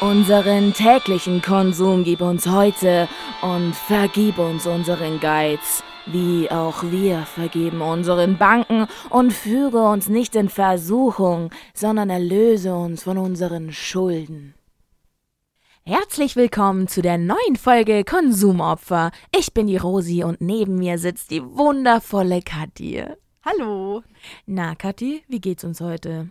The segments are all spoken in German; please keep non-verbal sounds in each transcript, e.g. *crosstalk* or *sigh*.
Unseren täglichen Konsum gib uns heute und vergib uns unseren Geiz, wie auch wir vergeben unseren Banken und führe uns nicht in Versuchung, sondern erlöse uns von unseren Schulden. Herzlich willkommen zu der neuen Folge Konsumopfer. Ich bin die Rosi und neben mir sitzt die wundervolle Kathi. Hallo. Na, Kathi, wie geht's uns heute?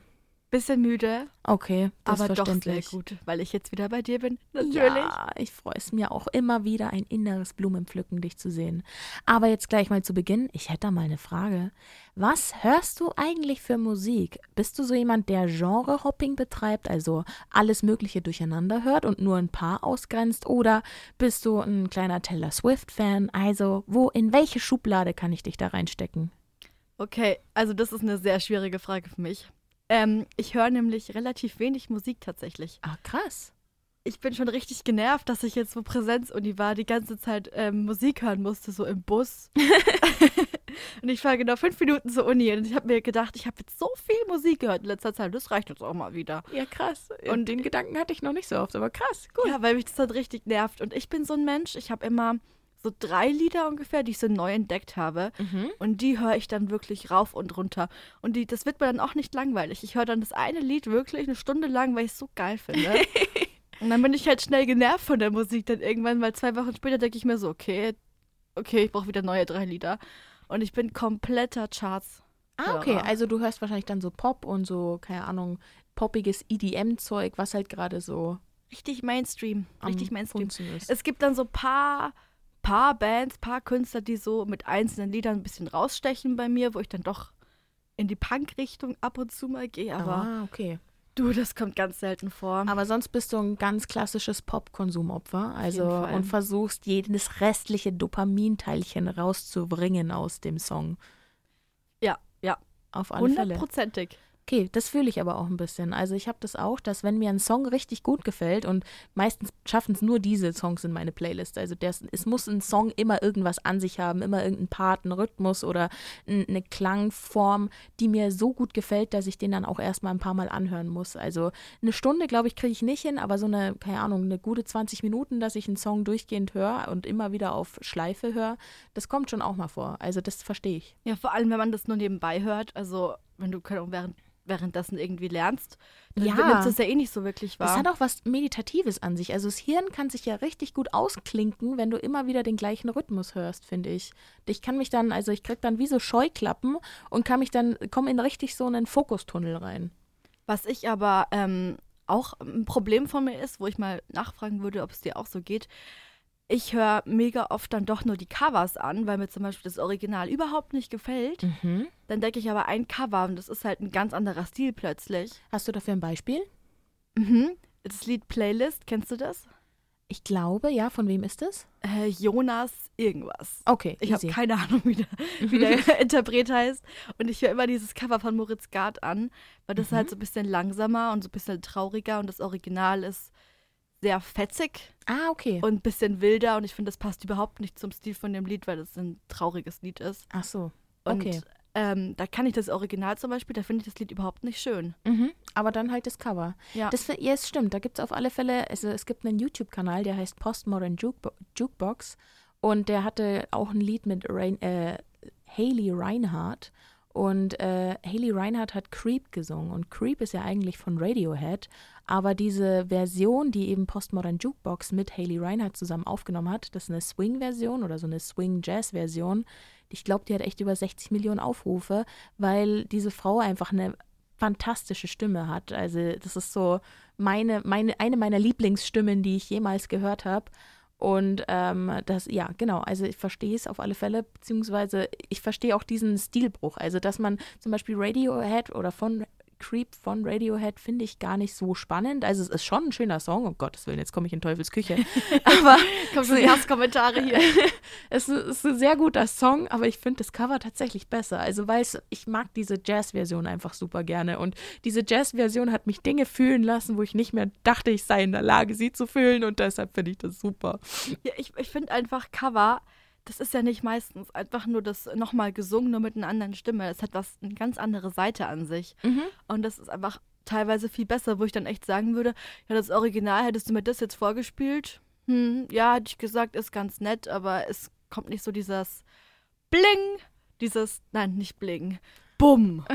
Bisschen müde, Okay, das aber doch sehr gut, weil ich jetzt wieder bei dir bin. Natürlich. Ja, ich freue es mir auch immer wieder, ein inneres Blumenpflücken dich zu sehen. Aber jetzt gleich mal zu Beginn, ich hätte da mal eine Frage. Was hörst du eigentlich für Musik? Bist du so jemand, der Genre-Hopping betreibt, also alles Mögliche durcheinander hört und nur ein paar ausgrenzt? Oder bist du ein kleiner Taylor Swift-Fan? Also, wo, in welche Schublade kann ich dich da reinstecken? Okay, also das ist eine sehr schwierige Frage für mich. Ähm, ich höre nämlich relativ wenig Musik tatsächlich. Ah, krass. Ich bin schon richtig genervt, dass ich jetzt, wo Präsenzuni war, die ganze Zeit ähm, Musik hören musste, so im Bus. *laughs* *laughs* und ich fahre genau fünf Minuten zur Uni und ich habe mir gedacht, ich habe jetzt so viel Musik gehört in letzter Zeit, das reicht jetzt auch mal wieder. Ja, krass. Und Und- den Gedanken hatte ich noch nicht so oft, aber krass, gut. Ja, weil mich das dann richtig nervt. Und ich bin so ein Mensch, ich habe immer so drei Lieder ungefähr, die ich so neu entdeckt habe. Mhm. Und die höre ich dann wirklich rauf und runter. Und die, das wird mir dann auch nicht langweilig. Ich höre dann das eine Lied wirklich eine Stunde lang, weil ich es so geil finde. *laughs* und dann bin ich halt schnell genervt von der Musik. Dann irgendwann, weil zwei Wochen später denke ich mir so, okay, okay, ich brauche wieder neue drei Lieder. Und ich bin kompletter Charts. Ah, okay. Also du hörst wahrscheinlich dann so Pop und so, keine Ahnung, poppiges EDM-Zeug, was halt gerade so Richtig Mainstream. am Richtig Mainstream. Ist. Es gibt dann so paar, paar Bands, paar Künstler, die so mit einzelnen Liedern ein bisschen rausstechen bei mir, wo ich dann doch in die Punk-Richtung ab und zu mal gehe. Aber ah, okay. du, das kommt ganz selten vor. Aber sonst bist du ein ganz klassisches Pop-Konsumopfer. Also und versuchst jedes restliche Dopaminteilchen rauszubringen aus dem Song. ja, ja, Auf alle Fälle. Okay, das fühle ich aber auch ein bisschen. Also ich habe das auch, dass wenn mir ein Song richtig gut gefällt und meistens schaffen es nur diese Songs in meine Playlist. Also der, es muss ein Song immer irgendwas an sich haben, immer irgendeinen Part, einen Rhythmus oder eine Klangform, die mir so gut gefällt, dass ich den dann auch erstmal ein paar Mal anhören muss. Also eine Stunde, glaube ich, kriege ich nicht hin, aber so eine, keine Ahnung, eine gute 20 Minuten, dass ich einen Song durchgehend höre und immer wieder auf Schleife höre, das kommt schon auch mal vor. Also das verstehe ich. Ja, vor allem, wenn man das nur nebenbei hört. Also, wenn du keine Ahnung, während, währenddessen irgendwie lernst, dann Ja. nimmst du es ja eh nicht so wirklich wahr. hat auch was Meditatives an sich. Also das Hirn kann sich ja richtig gut ausklinken, wenn du immer wieder den gleichen Rhythmus hörst, finde ich. Ich kann mich dann, also ich krieg dann wie so Scheuklappen und kann mich dann, komme in richtig so einen Fokustunnel rein. Was ich aber ähm, auch ein Problem von mir ist, wo ich mal nachfragen würde, ob es dir auch so geht. Ich höre mega oft dann doch nur die Covers an, weil mir zum Beispiel das Original überhaupt nicht gefällt. Mhm. Dann denke ich aber ein Cover und das ist halt ein ganz anderer Stil plötzlich. Hast du dafür ein Beispiel? Mhm. Das Lied Playlist, kennst du das? Ich glaube, ja. Von wem ist es? Äh, Jonas irgendwas. Okay, Ich habe keine Ahnung, wie der, wie der *laughs* *laughs* Interpret heißt. Und ich höre immer dieses Cover von Moritz Gard an, weil das Mhm. halt so ein bisschen langsamer und so ein bisschen trauriger und das Original ist sehr fetzig Ah, okay. und ein bisschen wilder und ich finde, das passt überhaupt nicht zum Stil von dem Lied, weil das ein trauriges Lied ist. Ach so. Und Okay. ähm, da kann ich das Original zum Beispiel, da finde ich das Lied überhaupt nicht schön. Mhm. Aber dann halt das Cover. Ja. Das, ja, es stimmt. Da gibt es auf alle Fälle, also es gibt einen YouTube-Kanal, der heißt Postmodern Jukebo Jukebox. Und der hatte auch ein Lied mit Rain, äh, Haley Reinhardt. Und äh, Haley Reinhardt hat Creep gesungen. Und Creep ist ja eigentlich von Radiohead. Aber diese Version, die eben Postmodern Jukebox mit Haley Reinhardt zusammen aufgenommen hat, das ist eine Swing-Version oder so eine Swing-Jazz-Version. Ich glaube, die hat echt über 60 Millionen Aufrufe, weil diese Frau einfach eine fantastische Stimme hat. Also das ist so meine, meine, eine meiner Lieblingsstimmen, die ich jemals gehört habe. Und ähm, das, ja, genau, also ich verstehe es auf alle Fälle, beziehungsweise ich verstehe auch diesen Stilbruch. Also, dass man zum Beispiel Radiohead oder von Creep von Radiohead finde ich gar nicht so spannend. Also es ist schon ein schöner Song, um Gottes Willen, jetzt komme ich in Teufels Küche. *laughs* Aber *laughs* Kommt schon die Hasskommentare hier. *laughs* es ist ein sehr guter Song, aber ich finde das Cover tatsächlich besser. Also, weil ich mag diese Jazz-Version einfach super gerne. Und diese Jazz-Version hat mich Dinge fühlen lassen, wo ich nicht mehr dachte, ich sei in der Lage, sie zu fühlen. Und deshalb finde ich das super. Ja, ich, ich finde einfach Cover, das ist ja nicht meistens einfach nur das nochmal gesungen, nur mit einer anderen Stimme. Es hat was, eine ganz andere Seite an sich. Mhm. Und das ist einfach teilweise viel besser, wo ich dann echt sagen würde, ja, das Original, hättest du mir das jetzt vorgespielt? Hm, ja, hätte ich gesagt, ist ganz nett, aber es kommt nicht so dieses Bling, dieses, nein, nicht Bling, Bumm. *laughs*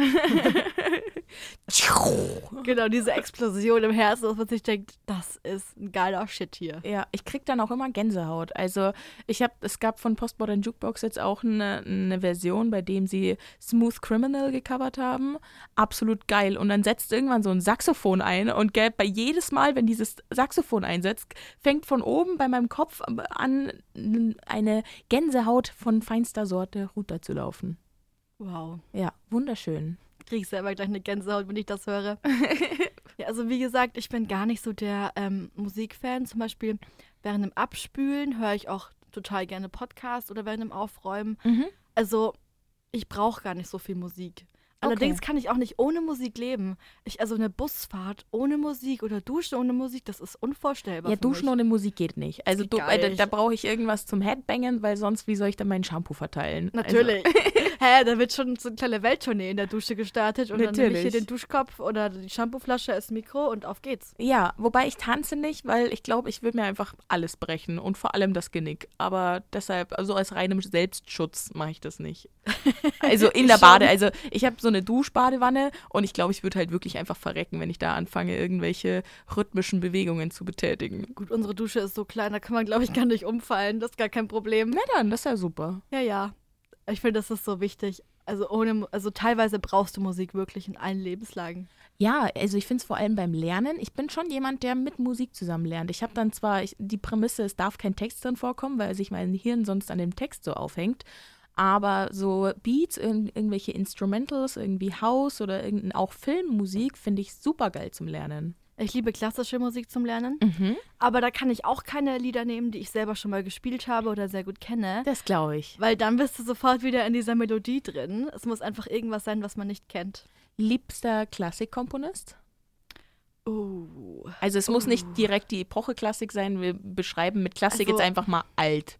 genau, diese Explosion im Herzen, dass man sich denkt, das ist ein geiler Shit hier. Ja, ich krieg dann auch immer Gänsehaut. Also ich habe, es gab von Postmodern Jukebox jetzt auch eine, eine Version, bei dem sie Smooth Criminal gecovert haben. Absolut geil. Und dann setzt irgendwann so ein Saxophon ein und gell, bei jedes Mal, wenn dieses Saxophon einsetzt, fängt von oben bei meinem Kopf an, eine Gänsehaut von feinster Sorte runterzulaufen. Wow. Ja, wunderschön. Kriege ich selber gleich eine Gänsehaut, wenn ich das höre. *laughs* ja, also wie gesagt, ich bin gar nicht so der ähm, Musikfan. Zum Beispiel während dem Abspülen höre ich auch total gerne Podcasts oder während dem Aufräumen. Mhm. Also ich brauche gar nicht so viel Musik. Allerdings Okay. kann ich auch nicht ohne Musik leben. Ich, also eine Busfahrt ohne Musik oder Duschen ohne Musik, das ist unvorstellbar. Ja, Duschen mich. ohne Musik geht nicht. Also geht du, äh, da, da brauche ich irgendwas zum Headbangen, weil sonst, wie soll ich dann meinen Shampoo verteilen? Natürlich. *laughs* Hä, da wird schon so eine kleine Welttournee in der Dusche gestartet und dann nehme ich hier Natürlich. den Duschkopf oder die Shampooflasche als Mikro und auf geht's. Ja, wobei ich tanze nicht, weil ich glaube, ich würde mir einfach alles brechen und vor allem das Genick. Aber deshalb, also als reinem Selbstschutz mache ich das nicht. *laughs* Also in der. Bade, also ich habe so eine Duschbadewanne und ich glaube, ich würde halt wirklich einfach verrecken, wenn ich da anfange, irgendwelche rhythmischen Bewegungen zu betätigen. Gut, unsere Dusche ist so klein, da kann man, glaube ich, gar nicht umfallen. Das ist gar kein Problem. Na dann, das ist ja super. Ja, ja. Ich finde, das ist so wichtig. Also ohne, also teilweise brauchst du Musik wirklich in allen Lebenslagen. Ja, also ich finde es vor allem beim Lernen. Ich bin schon jemand, der mit Musik zusammen lernt. Ich habe dann zwar ich, die Prämisse, es darf kein Text drin vorkommen, weil sich mein Hirn sonst an dem Text so aufhängt. Aber so Beats, irg irgendwelche Instrumentals, irgendwie House oder auch Filmmusik finde ich super geil zum Lernen. Ich liebe klassische Musik zum Lernen, Mhm. aber da kann ich auch keine Lieder nehmen, die ich selber schon mal gespielt habe oder sehr gut kenne. Das glaube ich. Weil dann bist du sofort wieder in dieser Melodie drin. Es muss einfach irgendwas sein, was man nicht kennt. Liebster Klassikkomponist? Oh. Also es muss Oh. nicht direkt die Epoche-Klassik sein. Wir beschreiben mit Klassik Also- jetzt einfach mal alt.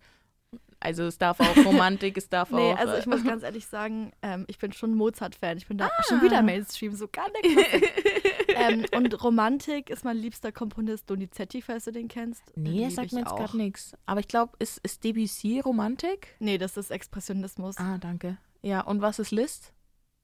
Also es darf auch Romantik, es darf *laughs* Nee, auch. also äh, ich muss ganz ehrlich sagen, ähm, ich bin schon Mozart-Fan. Ich bin da Ah. schon wieder Mainstream, so gar nicht. *laughs* ähm, und Romantik ist mein liebster Komponist Donizetti, falls du den kennst. Den Nee, das sagt mir jetzt gerade nichts. Aber ich glaube, ist, ist Debussy Romantik? Nee, das ist Expressionismus. Ah, danke. Ja, und was ist Liszt?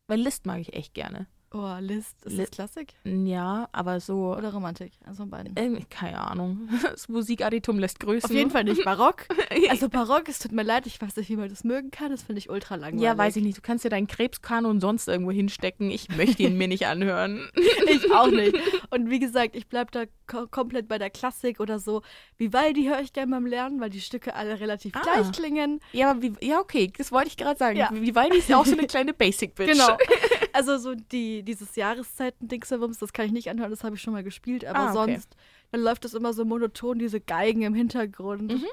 Weil Liszt mag ich echt gerne. Oh, Liszt. Ist Li- das Klassik Ja, aber so. oder Romantik? Also beiden. Irgendwie, keine Ahnung. *laughs* Das Musikadditum lässt grüßen. Auf jeden Fall nicht Barock. *laughs* Also Barock, es tut mir leid, ich weiß nicht, wie man das mögen kann. Das finde ich ultra langweilig. Ja, weiß ich nicht. Du kannst dir deinen Krebskanon sonst irgendwo hinstecken. Ich möchte ihn mir nicht anhören. *laughs* Ich auch nicht. Und wie gesagt, ich bleibe da ko komplett bei der Klassik oder so. Vivaldi höre ich gerne beim Lernen, weil die Stücke alle relativ Ah. gleich klingen. Ja, aber wie, ja, okay, das wollte ich gerade sagen. Ja. Vivaldi ist ja auch so eine kleine Basic-Bitch. Genau. *laughs* Also so die, dieses Jahreszeiten-Dingsabums, das kann ich nicht anhören, das habe ich schon mal gespielt, aber Ah, okay. sonst, dann läuft das immer so monoton, diese Geigen im Hintergrund. Mhm.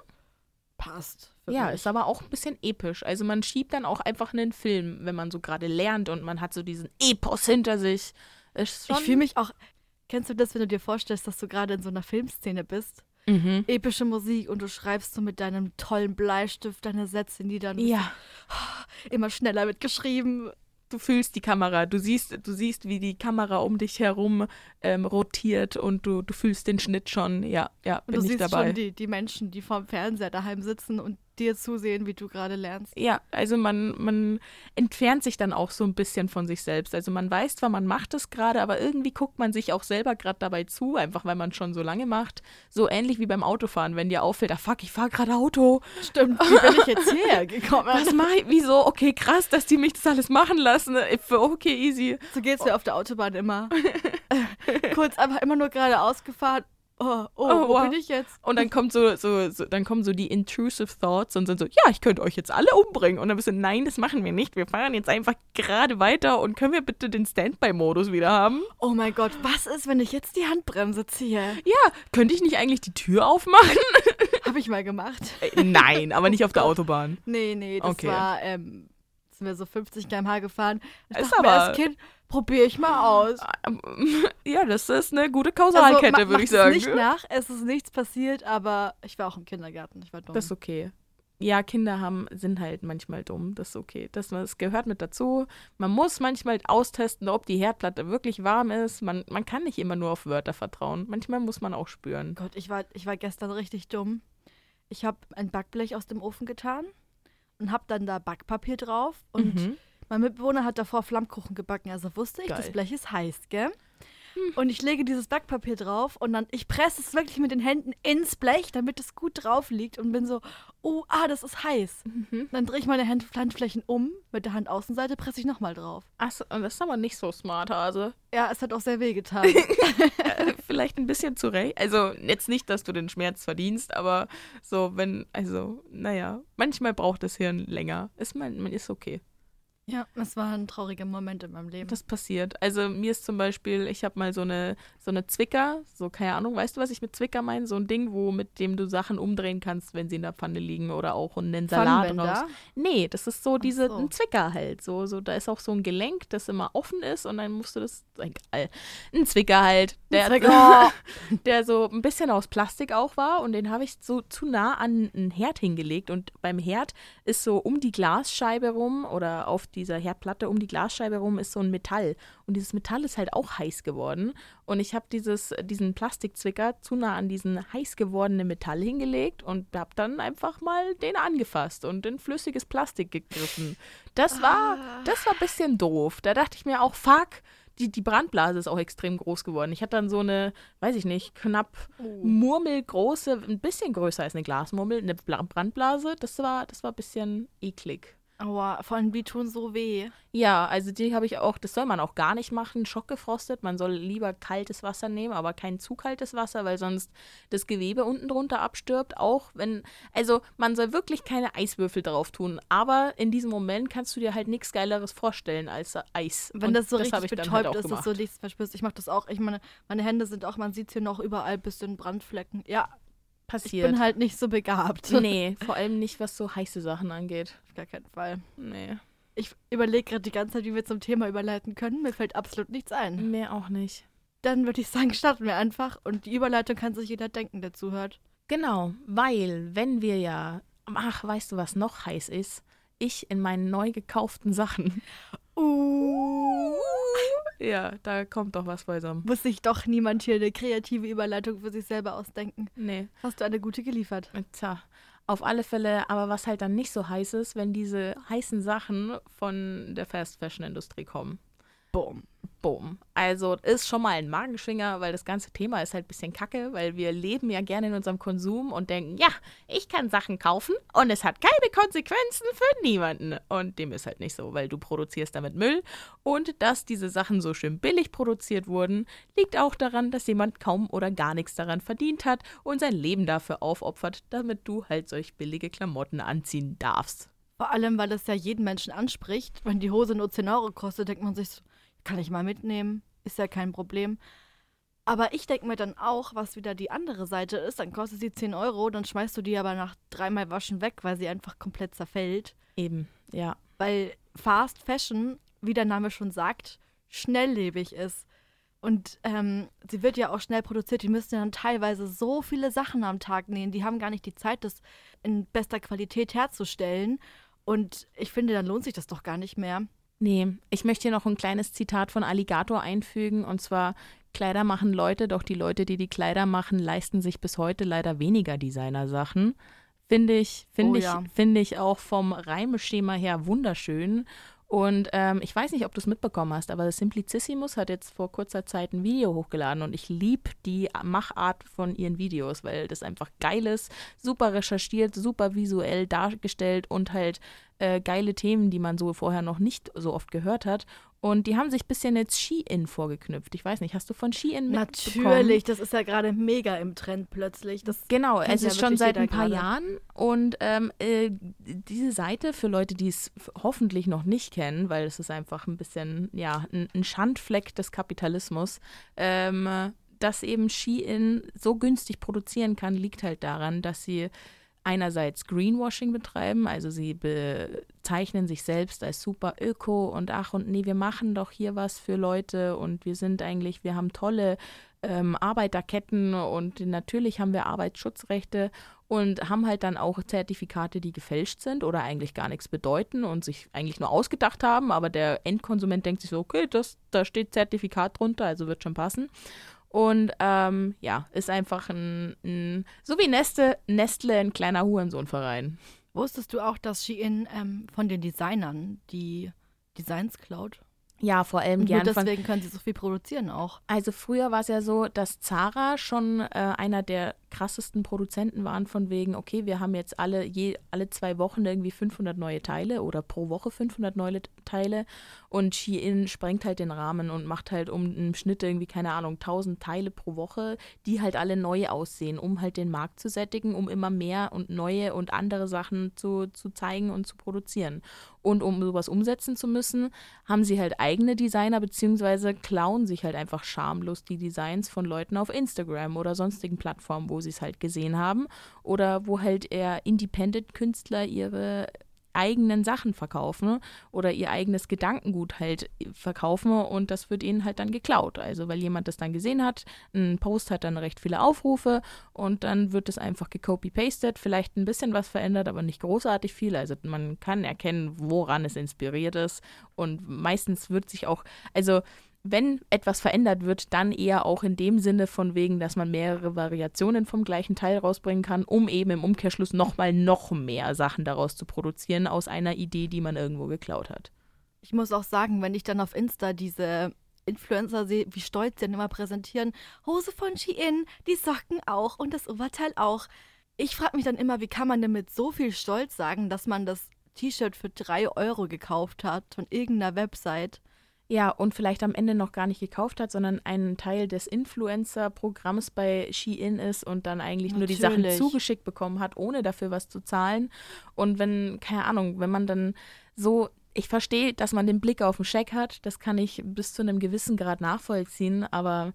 Passt. Ja, mich. ist aber auch ein bisschen episch. Also man schiebt dann auch einfach einen Film, wenn man so gerade lernt und man hat so diesen Epos hinter sich. Ich fühle mich auch. Kennst du das, wenn du dir vorstellst, dass du gerade in so einer Filmszene bist? Mhm. Epische Musik und du schreibst so mit deinem tollen Bleistift deine Sätze nieder und Ja, immer schneller mitgeschrieben. du fühlst die Kamera, du siehst, du siehst, wie die Kamera um dich herum ähm, rotiert und du, du fühlst den Schnitt schon. Ja, ja, Und bin du ich siehst dabei. schon die, die Menschen, die vorm Fernseher daheim sitzen und dir zusehen, wie du gerade lernst. Ja, also man, man entfernt sich dann auch so ein bisschen von sich selbst. Also man weiß zwar, man macht es gerade, aber irgendwie guckt man sich auch selber gerade dabei zu, einfach weil man schon so lange macht. So ähnlich wie beim Autofahren, wenn dir auffällt, ah fuck, ich fahre gerade Auto. Stimmt, wie bin ich jetzt hierher gekommen? Was mache ich? Wieso? Okay, krass, dass die mich das alles machen lassen. Okay, easy. So geht's mir auf der Autobahn immer. *laughs* Kurz einfach immer nur geradeaus gefahren. Oh, oh, Oh, wo wow. bin ich jetzt? Und dann kommt so, so, so, dann kommen so die intrusive Thoughts und sind so, ja, ich könnte euch jetzt alle umbringen. Und dann bist du, nein, das machen wir nicht. Wir fahren jetzt einfach gerade weiter und können wir bitte den Standby-Modus wieder haben? Oh mein Gott, was ist, wenn ich jetzt die Handbremse ziehe? Ja, könnte ich nicht eigentlich die Tür aufmachen? *laughs* Habe ich mal gemacht. Äh, Nein, aber nicht auf der *laughs* Autobahn. Nee, nee, das Okay. war, ähm, sind wir so 50 km/h gefahren. Ich Ist dachte mir aber- als Kind, probiere ich mal aus. *laughs* Ja, das ist eine gute Kausalkette, Also, würde ich sagen. nicht nach, es ist nichts passiert, aber ich war auch im Kindergarten, ich war dumm. Das ist okay. ja, Kinder haben, sind halt manchmal dumm. Das ist okay. Das, das gehört mit dazu. Man muss manchmal austesten, ob die Herdplatte wirklich warm ist. Man, man kann nicht immer nur auf Wörter vertrauen. Manchmal muss man auch spüren. Gott, ich war, ich war gestern richtig dumm. Ich habe ein Backblech aus dem Ofen getan und habe dann da Backpapier drauf. Und Mhm. Mein Mitbewohner hat davor Flammkuchen gebacken. Also wusste ich, das Geil. Blech ist heiß, gell? Und ich lege dieses Backpapier drauf und dann, ich presse es wirklich mit den Händen ins Blech, damit es gut drauf liegt und bin so, oh, ah, das ist heiß. Mhm. Dann drehe ich meine Hand Handflächen um, mit der Handaußenseite presse ich nochmal drauf. Achso, das ist aber nicht so smart, Hase. Ja, es hat auch sehr weh getan. *laughs* Äh, Vielleicht ein bisschen zurecht. Also jetzt nicht, dass du den Schmerz verdienst, aber so, wenn, also, naja, manchmal braucht das Hirn länger. Ist man, man ist okay. Ja, das war ein trauriger Moment in meinem Leben. Das passiert. Also mir ist zum Beispiel, ich habe mal so eine, so eine Zwicker, so keine Ahnung, weißt du, was ich mit Zwicker meine? So ein Ding, wo mit dem du Sachen umdrehen kannst, wenn sie in der Pfanne liegen oder auch einen Salat raus. Nee, das ist so diese so. ein Zwicker halt. So, so, da ist auch so ein Gelenk, das immer offen ist und dann musst du das. Egal. Ein Zwicker halt. Der, Zwicker. *laughs* der so ein bisschen aus Plastik auch war und den habe ich so zu nah an einen Herd hingelegt. Und beim Herd ist so um die Glasscheibe rum oder auf dieser Herdplatte um die Glasscheibe rum ist so ein Metall. Und dieses Metall ist halt auch heiß geworden. Und ich habe dieses, diesen Plastikzwicker zu nah an diesen heiß gewordenen Metall hingelegt und habe dann einfach mal den angefasst und in flüssiges Plastik gegriffen. Das war, das war ein bisschen doof. Da dachte ich mir auch, fuck, die, die Brandblase ist auch extrem groß geworden. Ich hatte dann so eine, weiß ich nicht, knapp murmelgroße, ein bisschen größer als eine Glasmurmel, eine Bla- Brandblase. Das war, das war ein bisschen eklig. Aua, vor allem die tun so weh. Ja, also die habe ich auch, das soll man auch gar nicht machen, schockgefrostet. Man soll lieber kaltes Wasser nehmen, aber kein zu kaltes Wasser, weil sonst das Gewebe unten drunter abstirbt. Auch wenn, also man soll wirklich keine Eiswürfel drauf tun, aber in diesem Moment kannst du dir halt nichts Geileres vorstellen als Eis. Wenn Und das so hab richtig ich dann betäubt halt ist, dass du nichts verspürst. Ich mache das auch. Ich meine, meine Hände sind auch, man sieht hier noch überall bis in Brandflecken. Ja, ich passiert. bin halt nicht so begabt. nee, *laughs* vor allem nicht, was so heiße Sachen angeht. Auf gar keinen Fall. Nee, Ich überlege gerade die ganze Zeit, wie wir zum Thema überleiten können. Mir fällt absolut nichts ein. mehr auch nicht. Dann würde ich sagen, starten wir einfach. Und die Überleitung kann sich jeder denken, der zuhört. Genau, weil wenn wir ja, ach, weißt du, was noch heiß ist? Ich in meinen neu gekauften Sachen. Uh. Ja, da kommt doch was beisammen. Muss sich doch niemand hier eine kreative Überleitung für sich selber ausdenken. Nee, Hast du eine gute geliefert? tja. Auf alle Fälle, aber was halt dann nicht so heiß ist, wenn diese heißen Sachen von der Fast Fashion Industrie kommen. Boom. Boom. Also ist schon mal ein Magenschwinger, weil das ganze Thema ist halt ein bisschen kacke, weil wir leben ja gerne in unserem Konsum und denken, ja, ich kann Sachen kaufen und es hat keine Konsequenzen für niemanden. Und dem ist halt nicht so, weil du produzierst damit Müll und dass diese Sachen so schön billig produziert wurden, liegt auch daran, dass jemand kaum oder gar nichts daran verdient hat und sein Leben dafür aufopfert, damit du halt solch billige Klamotten anziehen darfst. Vor allem, weil es ja jeden Menschen anspricht. Wenn die Hose nur 10 Euro kostet, denkt man sich so, kann ich mal mitnehmen, ist ja kein Problem. Aber ich denke mir dann auch, was wieder die andere Seite ist, dann kostet sie 10 Euro, dann schmeißt du die aber nach dreimal Waschen weg, weil sie einfach komplett zerfällt. Eben, ja. Weil Fast Fashion, wie der Name schon sagt, schnelllebig ist. Und ähm, sie wird ja auch schnell produziert. Die müssen ja dann teilweise so viele Sachen am Tag nähen. Die haben gar nicht die Zeit, das in bester Qualität herzustellen. Und ich finde, dann lohnt sich das doch gar nicht mehr. Nee, ich möchte hier noch ein kleines Zitat von Alligator einfügen und zwar Kleider machen Leute, doch die Leute, die die Kleider machen, leisten sich bis heute leider weniger Designersachen. Finde ich, finde Oh ich, ja. finde ich auch vom Reimeschema her wunderschön. Und ähm, ich weiß nicht, ob du es mitbekommen hast, aber Simplicissimus hat jetzt vor kurzer Zeit ein Video hochgeladen und ich liebe die Machart von ihren Videos, weil das einfach geil ist, super recherchiert, super visuell dargestellt und halt äh, geile Themen, die man so vorher noch nicht so oft gehört hat. Und die haben sich ein bisschen jetzt Shein vorgeknüpft. Ich weiß nicht, hast du von Shein mitbekommen? Natürlich, das ist ja gerade mega im Trend plötzlich. Das Genau, es ja ist schon seit ein paar gerade. Jahren und ähm, äh, diese Seite für Leute, die es hoffentlich noch nicht kennen, weil es ist einfach ein bisschen, ja, ein, ein Schandfleck des Kapitalismus, ähm, dass eben Shein so günstig produzieren kann, liegt halt daran, dass sie einerseits Greenwashing betreiben, also sie bezeichnen sich selbst als super öko und ach und nee, wir machen doch hier was für Leute und wir sind eigentlich, wir haben tolle ähm, Arbeiterketten und natürlich haben wir Arbeitsschutzrechte und haben halt dann auch Zertifikate, die gefälscht sind oder eigentlich gar nichts bedeuten und sich eigentlich nur ausgedacht haben, aber der Endkonsument denkt sich so, okay, das, da steht Zertifikat drunter, also wird schon passen. Und ähm, ja, ist einfach ein, ein so wie Neste, Nestle ein kleiner Hurensohnverein. Wusstest du auch, dass Shein ähm, von den Designern die Designs klaut? Ja, vor allem Und gern nur deswegen können sie so viel produzieren auch. Also früher war es ja so, dass Zara schon äh, einer der krassesten Produzenten waren von wegen, okay, wir haben jetzt alle je alle zwei Wochen irgendwie 500 neue Teile oder pro Woche 500 neue Teile und Shein sprengt halt den Rahmen und macht halt um im Schnitt irgendwie keine Ahnung 1000 Teile pro Woche, die halt alle neu aussehen, um halt den Markt zu sättigen, um immer mehr und neue und andere Sachen zu, zu zeigen und zu produzieren. Und um sowas umsetzen zu müssen, haben sie halt eigene Designer beziehungsweise klauen sich halt einfach schamlos die Designs von Leuten auf Instagram oder sonstigen Plattformen, wo sie es halt gesehen haben oder wo halt eher Independent-Künstler ihre eigenen Sachen verkaufen oder ihr eigenes Gedankengut halt verkaufen und das wird ihnen halt dann geklaut. Also weil jemand das dann gesehen hat, ein Post hat dann recht viele Aufrufe und dann wird es einfach gecopy-pasted, vielleicht ein bisschen was verändert, aber nicht großartig viel. Also man kann erkennen, woran es inspiriert ist und meistens wird sich auch, also wenn etwas verändert wird, dann eher auch in dem Sinne von wegen, dass man mehrere Variationen vom gleichen Teil rausbringen kann, um eben im Umkehrschluss nochmal noch mehr Sachen daraus zu produzieren aus einer Idee, die man irgendwo geklaut hat. Ich muss auch sagen, wenn ich dann auf Insta diese Influencer sehe, wie stolz sie dann immer präsentieren, Hose von Shein, die Socken auch und das Oberteil auch. Ich frage mich dann immer, wie kann man denn mit so viel Stolz sagen, dass man das T-Shirt für drei Euro gekauft hat von irgendeiner Website? Ja, und vielleicht am Ende noch gar nicht gekauft hat, sondern ein Teil des Influencer-Programms bei Shein ist und dann eigentlich nur die Sachen Natürlich. zugeschickt bekommen hat, ohne dafür was zu zahlen. Und wenn, keine Ahnung, wenn man dann so, ich verstehe, dass man den Blick auf den Scheck hat, das kann ich bis zu einem gewissen Grad nachvollziehen, aber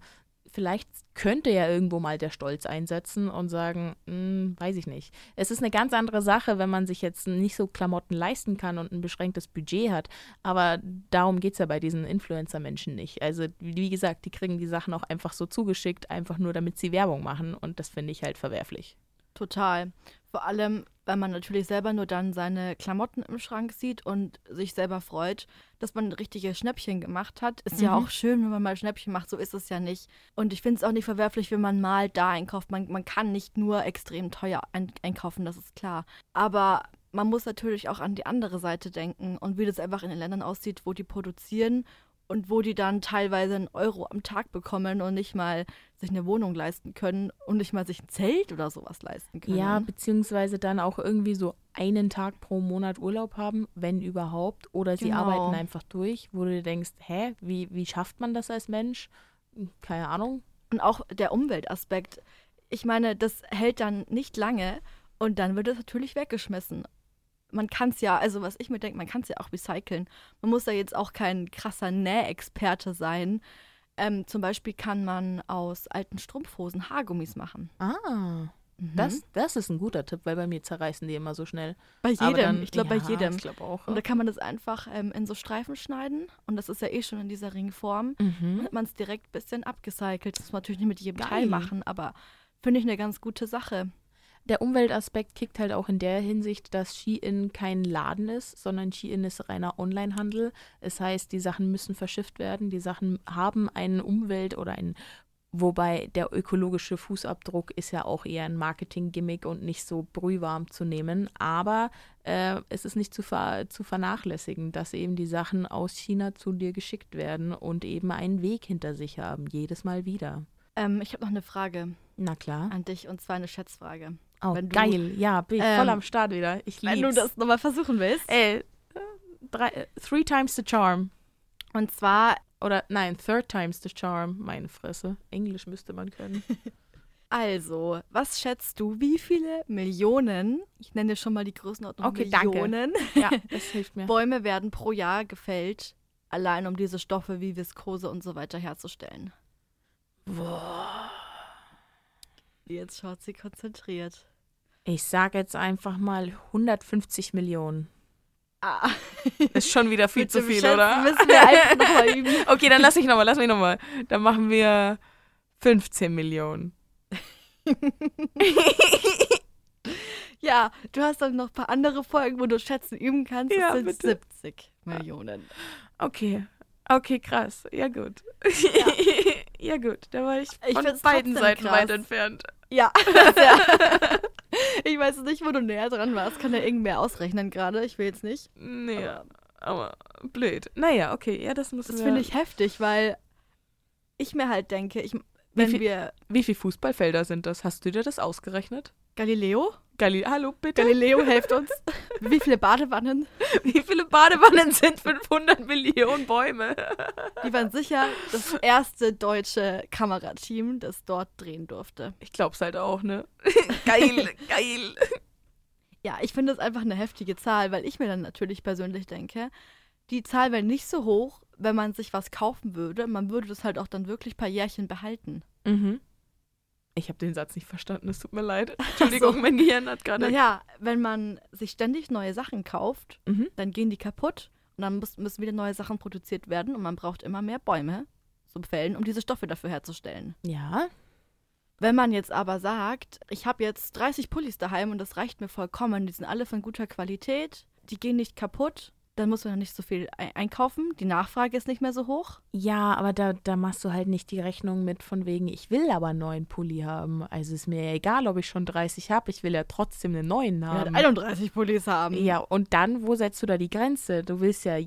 vielleicht könnte ja irgendwo mal der Stolz einsetzen und sagen, hm, weiß ich nicht. Es ist eine ganz andere Sache, wenn man sich jetzt nicht so Klamotten leisten kann und ein beschränktes Budget hat. Aber darum geht es ja bei diesen Influencer-Menschen nicht. Also, wie gesagt, die kriegen die Sachen auch einfach so zugeschickt, einfach nur damit sie Werbung machen. Und das finde ich halt verwerflich. Total. Vor allem, weil man natürlich selber nur dann seine Klamotten im Schrank sieht und sich selber freut, dass man ein richtiges Schnäppchen gemacht hat. Ist ja Mhm. auch schön, wenn man mal Schnäppchen macht, so ist es ja nicht. Und ich finde es auch nicht verwerflich, wenn man mal da einkauft. Man, man kann nicht nur extrem teuer ein, einkaufen, das ist klar. Aber man muss natürlich auch an die andere Seite denken und wie das einfach in den Ländern aussieht, wo die produzieren und wo die dann teilweise einen Euro am Tag bekommen und nicht mal sich eine Wohnung leisten können und nicht mal sich ein Zelt oder sowas leisten können. Ja, beziehungsweise dann auch irgendwie so einen Tag pro Monat Urlaub haben, wenn überhaupt. Oder sie Genau. arbeiten einfach durch, wo du denkst, hä, wie, wie schafft man das als Mensch? Hm, Keine Ahnung. Und auch der Umweltaspekt. Ich meine, das hält dann nicht lange und dann wird es natürlich weggeschmissen. Man kann es ja, also was ich mir denke, man kann es ja auch recyceln. Man muss da jetzt auch kein krasser Nähexperte sein. Ähm, zum Beispiel kann man aus alten Strumpfhosen Haargummis machen. Ah, das, das ist ein guter Tipp, weil bei mir zerreißen die immer so schnell. bei jedem, dann- ich glaube ja, bei jedem. Ich glaube auch. Und da kann man das einfach ähm, in so Streifen schneiden und das ist ja eh schon in dieser Ringform. Dann Mhm. hat man es direkt ein bisschen abgecycelt. Das muss man natürlich nicht mit jedem Geil. Teil machen, aber finde ich eine ganz gute Sache. Der Umweltaspekt kickt halt auch in der Hinsicht, dass Shein kein Laden ist, sondern Shein ist reiner Onlinehandel. Es heißt, die Sachen müssen verschifft werden, die Sachen haben einen Umwelt- oder einen, wobei der ökologische Fußabdruck ist ja auch eher ein Marketing-Gimmick und nicht so brühwarm zu nehmen. Aber äh, es ist nicht zu, ver zu vernachlässigen, dass eben die Sachen aus China zu dir geschickt werden und eben einen Weg hinter sich haben, jedes Mal wieder. Ähm, ich habe noch eine Frage Na klar. an dich und zwar eine Schätzfrage. Oh, wenn du- geil. Ja, bin ich ähm, voll am Start wieder. Ich lieb's. Wenn du das nochmal versuchen willst. Ey, drei, three times the charm. Und zwar, Oder nein, third times the charm. Meine Fresse. Englisch müsste man können. *laughs* also, was schätzt du, wie viele Millionen, ich nenne dir schon mal die Größenordnung Okay, danke. Millionen, ja, *laughs* das hilft mir. Bäume werden pro Jahr gefällt, allein um diese Stoffe wie Viskose und so weiter herzustellen? Boah. Jetzt schaut sie konzentriert. Ich sag jetzt einfach mal 150 Millionen. Ah, *laughs* Ist schon wieder viel zu viel, oder? müssen wir einfach nochmal *laughs* üben. Okay, dann lass mich nochmal, lass mich nochmal. Dann machen wir 15 Millionen. *laughs* Ja, du hast dann noch ein paar andere Folgen, wo du Schätzen üben kannst. Ja, das sind bitte. 70 Millionen. Okay. Okay, krass. Ja, gut. Ja, gut. Da war ich Ich von beiden Seiten krass. weit entfernt. Ja. Ich weiß nicht, wo du näher dran warst. Kann der irgendwer ausrechnen gerade? Ich will jetzt nicht. Nee, Aber- aber, blöd. Naja, okay. Ja, das müssen Das finde ich heftig, weil ich mir halt denke, ich, wenn viel- wir Wie viele Fußballfelder sind das? Hast du dir das ausgerechnet? Galileo, Gali Hallo, bitte? Galileo hilft uns. *laughs* Wie viele Badewannen? Wie viele Badewannen sind 500 Millionen Bäume? Die waren sicher das erste deutsche Kamerateam, das dort drehen durfte. Ich glaub's halt auch, ne? *laughs* geil, geil. Ja, ich finde es einfach eine heftige Zahl, weil ich mir dann natürlich persönlich denke, die Zahl wäre nicht so hoch, wenn man sich was kaufen würde. Man würde das halt auch dann wirklich ein paar Jährchen behalten. Mhm. Ich habe den Satz nicht verstanden, es tut mir leid. Entschuldigung, mein Gehirn hat gerade... Naja, wenn man sich ständig neue Sachen kauft, Mhm. dann gehen die kaputt und dann muss, müssen wieder neue Sachen produziert werden und man braucht immer mehr Bäume zum Fällen, um diese Stoffe dafür herzustellen. Ja, Wenn man jetzt aber sagt, ich habe jetzt 30 Pullis daheim und das reicht mir vollkommen, die sind alle von guter Qualität, die gehen nicht kaputt, dann muss man nicht so viel ei- einkaufen, die Nachfrage ist nicht mehr so hoch. Ja, aber da, da machst du halt nicht die Rechnung mit von wegen, ich will aber einen neuen Pulli haben. Also ist mir ja egal, ob ich schon 30 habe, ich will ja trotzdem einen neuen Ja, haben. 31 Pullis haben. Ja, und dann, wo setzt du da die Grenze? Du willst ja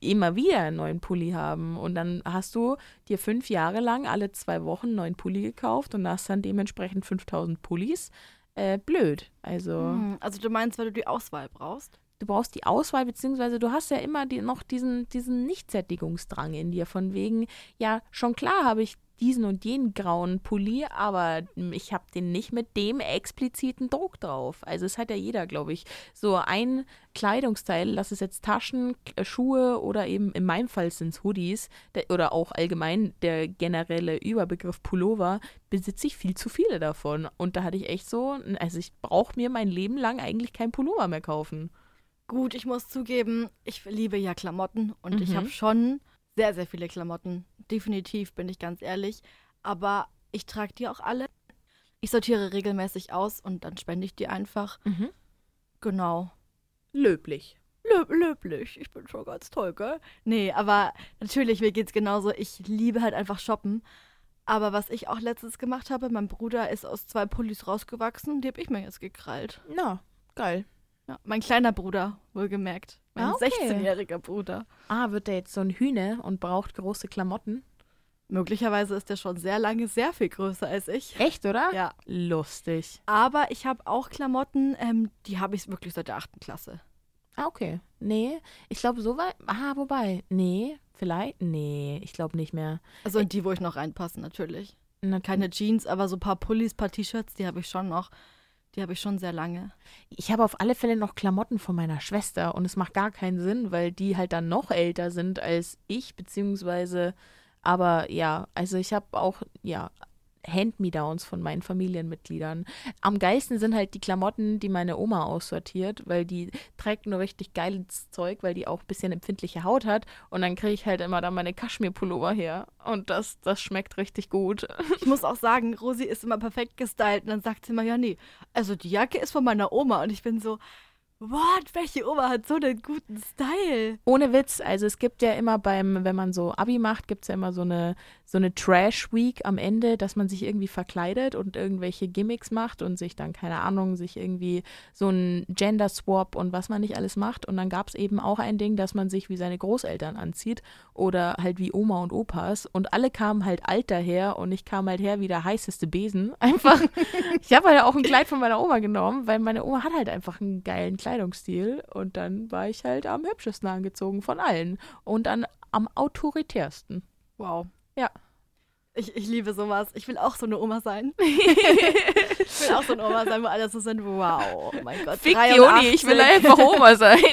immer wieder einen neuen Pulli haben. Und dann hast du dir fünf Jahre lang alle zwei Wochen einen neuen Pulli gekauft und hast dann dementsprechend 5000 Pullis. Äh, blöd. Also, Hm, Also du meinst, weil du die Auswahl brauchst? Du brauchst die Auswahl, beziehungsweise du hast ja immer die, noch diesen, diesen Nichtsättigungsdrang in dir, von wegen, ja, schon klar habe ich diesen und jenen grauen Pulli, aber ich habe den nicht mit dem expliziten Druck drauf. Also es hat ja jeder, glaube ich, so ein Kleidungsteil, lass es jetzt Taschen, Schuhe oder eben in meinem Fall sind es Hoodies der, oder auch allgemein der generelle Überbegriff Pullover, besitze ich viel zu viele davon. Und da hatte ich echt so, also ich brauche mir mein Leben lang eigentlich kein Pullover mehr kaufen. Gut, ich muss zugeben, ich liebe ja Klamotten und ich Mhm. habe schon sehr, sehr viele Klamotten. Definitiv, bin ich ganz ehrlich. Aber ich trage die auch alle. Ich sortiere regelmäßig aus und dann spende ich die einfach. Mhm. Genau. Löblich. Löb, löblich. Ich bin schon ganz toll, gell? Nee, aber natürlich, mir geht's genauso. Ich liebe halt einfach shoppen. Aber was ich auch letztens gemacht habe, mein Bruder ist aus zwei Pullis rausgewachsen, die habe ich mir jetzt gekrallt. Na, geil. Ja, mein kleiner Bruder, wohlgemerkt. Mein Ah, okay. 16-jähriger Bruder. Ah, wird der jetzt so ein Hühne und braucht große Klamotten? Möglicherweise ist der schon sehr lange sehr viel größer als ich. Echt, oder? Ja. Lustig. Aber ich habe auch Klamotten, ähm, die habe ich wirklich seit der achten Klasse. Ah, okay. Nee, ich glaube so weit. Ah, wobei. Nee, vielleicht. Nee, ich glaube nicht mehr. Also in die, wo ich noch reinpasse, natürlich. Na, Keine Jeans, aber so ein paar Pullis, paar T-Shirts, die habe ich schon noch. Die habe ich schon sehr lange. Ich habe auf alle Fälle noch Klamotten von meiner Schwester und es macht gar keinen Sinn, weil die halt dann noch älter sind als ich, beziehungsweise, aber ja, also ich habe auch, ja, Hand-Me-Downs von meinen Familienmitgliedern. Am geilsten sind halt die Klamotten, die meine Oma aussortiert, weil die trägt nur richtig geiles Zeug, weil die auch ein bisschen empfindliche Haut hat und dann kriege ich halt immer da meine Kaschmir-Pullover her und das, das schmeckt richtig gut. Ich muss auch sagen, Rosi ist immer perfekt gestylt. Und dann sagt sie immer, ja, nee, also die Jacke ist von meiner Oma. Und ich bin so, what? Welche Oma hat so einen guten Style? Ohne Witz, also es gibt ja immer beim, wenn man so Abi macht, gibt es ja immer so eine, so eine Trash-Week am Ende, dass man sich irgendwie verkleidet und irgendwelche Gimmicks macht und sich dann, keine Ahnung, sich irgendwie so ein Gender-Swap und was man nicht alles macht. Und dann gab es eben auch ein Ding, dass man sich wie seine Großeltern anzieht oder halt wie Oma und Opas. Und alle kamen halt alt daher und ich kam halt her wie der heißeste Besen. *laughs* Einfach, ich habe halt auch ein Kleid von meiner Oma genommen, weil meine Oma hat halt einfach einen geilen Kleidungsstil und dann war ich halt am hübschesten angezogen von allen und dann am autoritärsten. Wow. Ja. Ich, ich liebe sowas. Ich will auch so eine Oma sein. *laughs* ich will auch so eine Oma sein, wo alle so sind, wow, oh mein Gott. Fick Uni, ich will 83. einfach Oma sein. *laughs*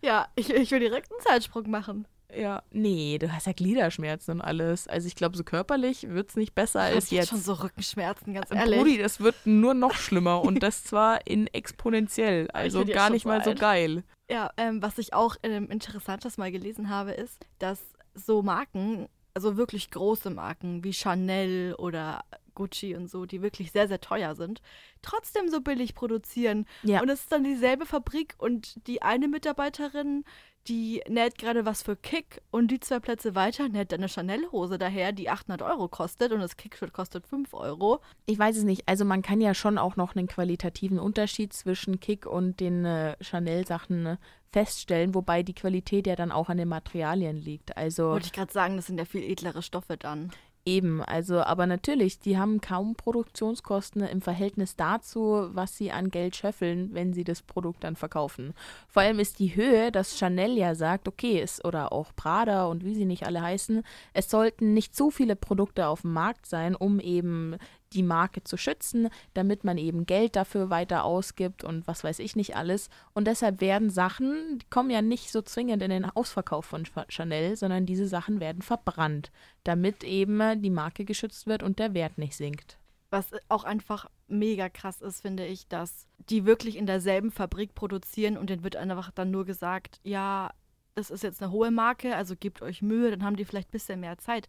Ja, ich, ich will direkt einen Zeitsprung machen. Ja, nee, du hast ja Gliederschmerzen und alles. Also ich glaube, so körperlich wird es nicht besser als ich jetzt. schon so Rückenschmerzen, ganz ehrlich. Brudi, das wird nur noch schlimmer und *laughs* das zwar in exponentiell, also gar nicht so mal so alt. geil. Ja, ähm, was ich auch ähm, interessantes mal gelesen habe, ist, dass so Marken also wirklich große Marken wie Chanel oder Gucci und so, die wirklich sehr, sehr teuer sind, trotzdem so billig produzieren. Ja. Und es ist dann dieselbe Fabrik und die eine Mitarbeiterin, die näht gerade was für Kick und die zwei Plätze weiter näht eine Chanel-Hose daher, die 800 Euro kostet und das Kickshirt kostet 5 Euro. Ich weiß es nicht. Also man kann ja schon auch noch einen qualitativen Unterschied zwischen Kick und den äh, Chanel-Sachen äh, feststellen, wobei die Qualität ja dann auch an den Materialien liegt. Also Wollte ich gerade sagen, das sind ja viel edlere Stoffe dann. Eben, also, aber natürlich, die haben kaum Produktionskosten im Verhältnis dazu, was sie an Geld schöffeln, wenn sie das Produkt dann verkaufen. Vor allem ist die Höhe, dass Chanel ja sagt, okay, es, oder auch Prada und wie sie nicht alle heißen, es sollten nicht so viele Produkte auf dem Markt sein, um eben die Marke zu schützen, damit man eben Geld dafür weiter ausgibt und was weiß ich nicht alles. Und deshalb werden Sachen, die kommen ja nicht so zwingend in den Ausverkauf von Cha- Chanel, sondern diese Sachen werden verbrannt, damit eben die Marke geschützt wird und der Wert nicht sinkt. Was auch einfach mega krass ist, finde ich, dass die wirklich in derselben Fabrik produzieren und denen wird einfach dann nur gesagt, ja, das ist jetzt eine hohe Marke, also gebt euch Mühe, dann haben die vielleicht ein bisschen mehr Zeit.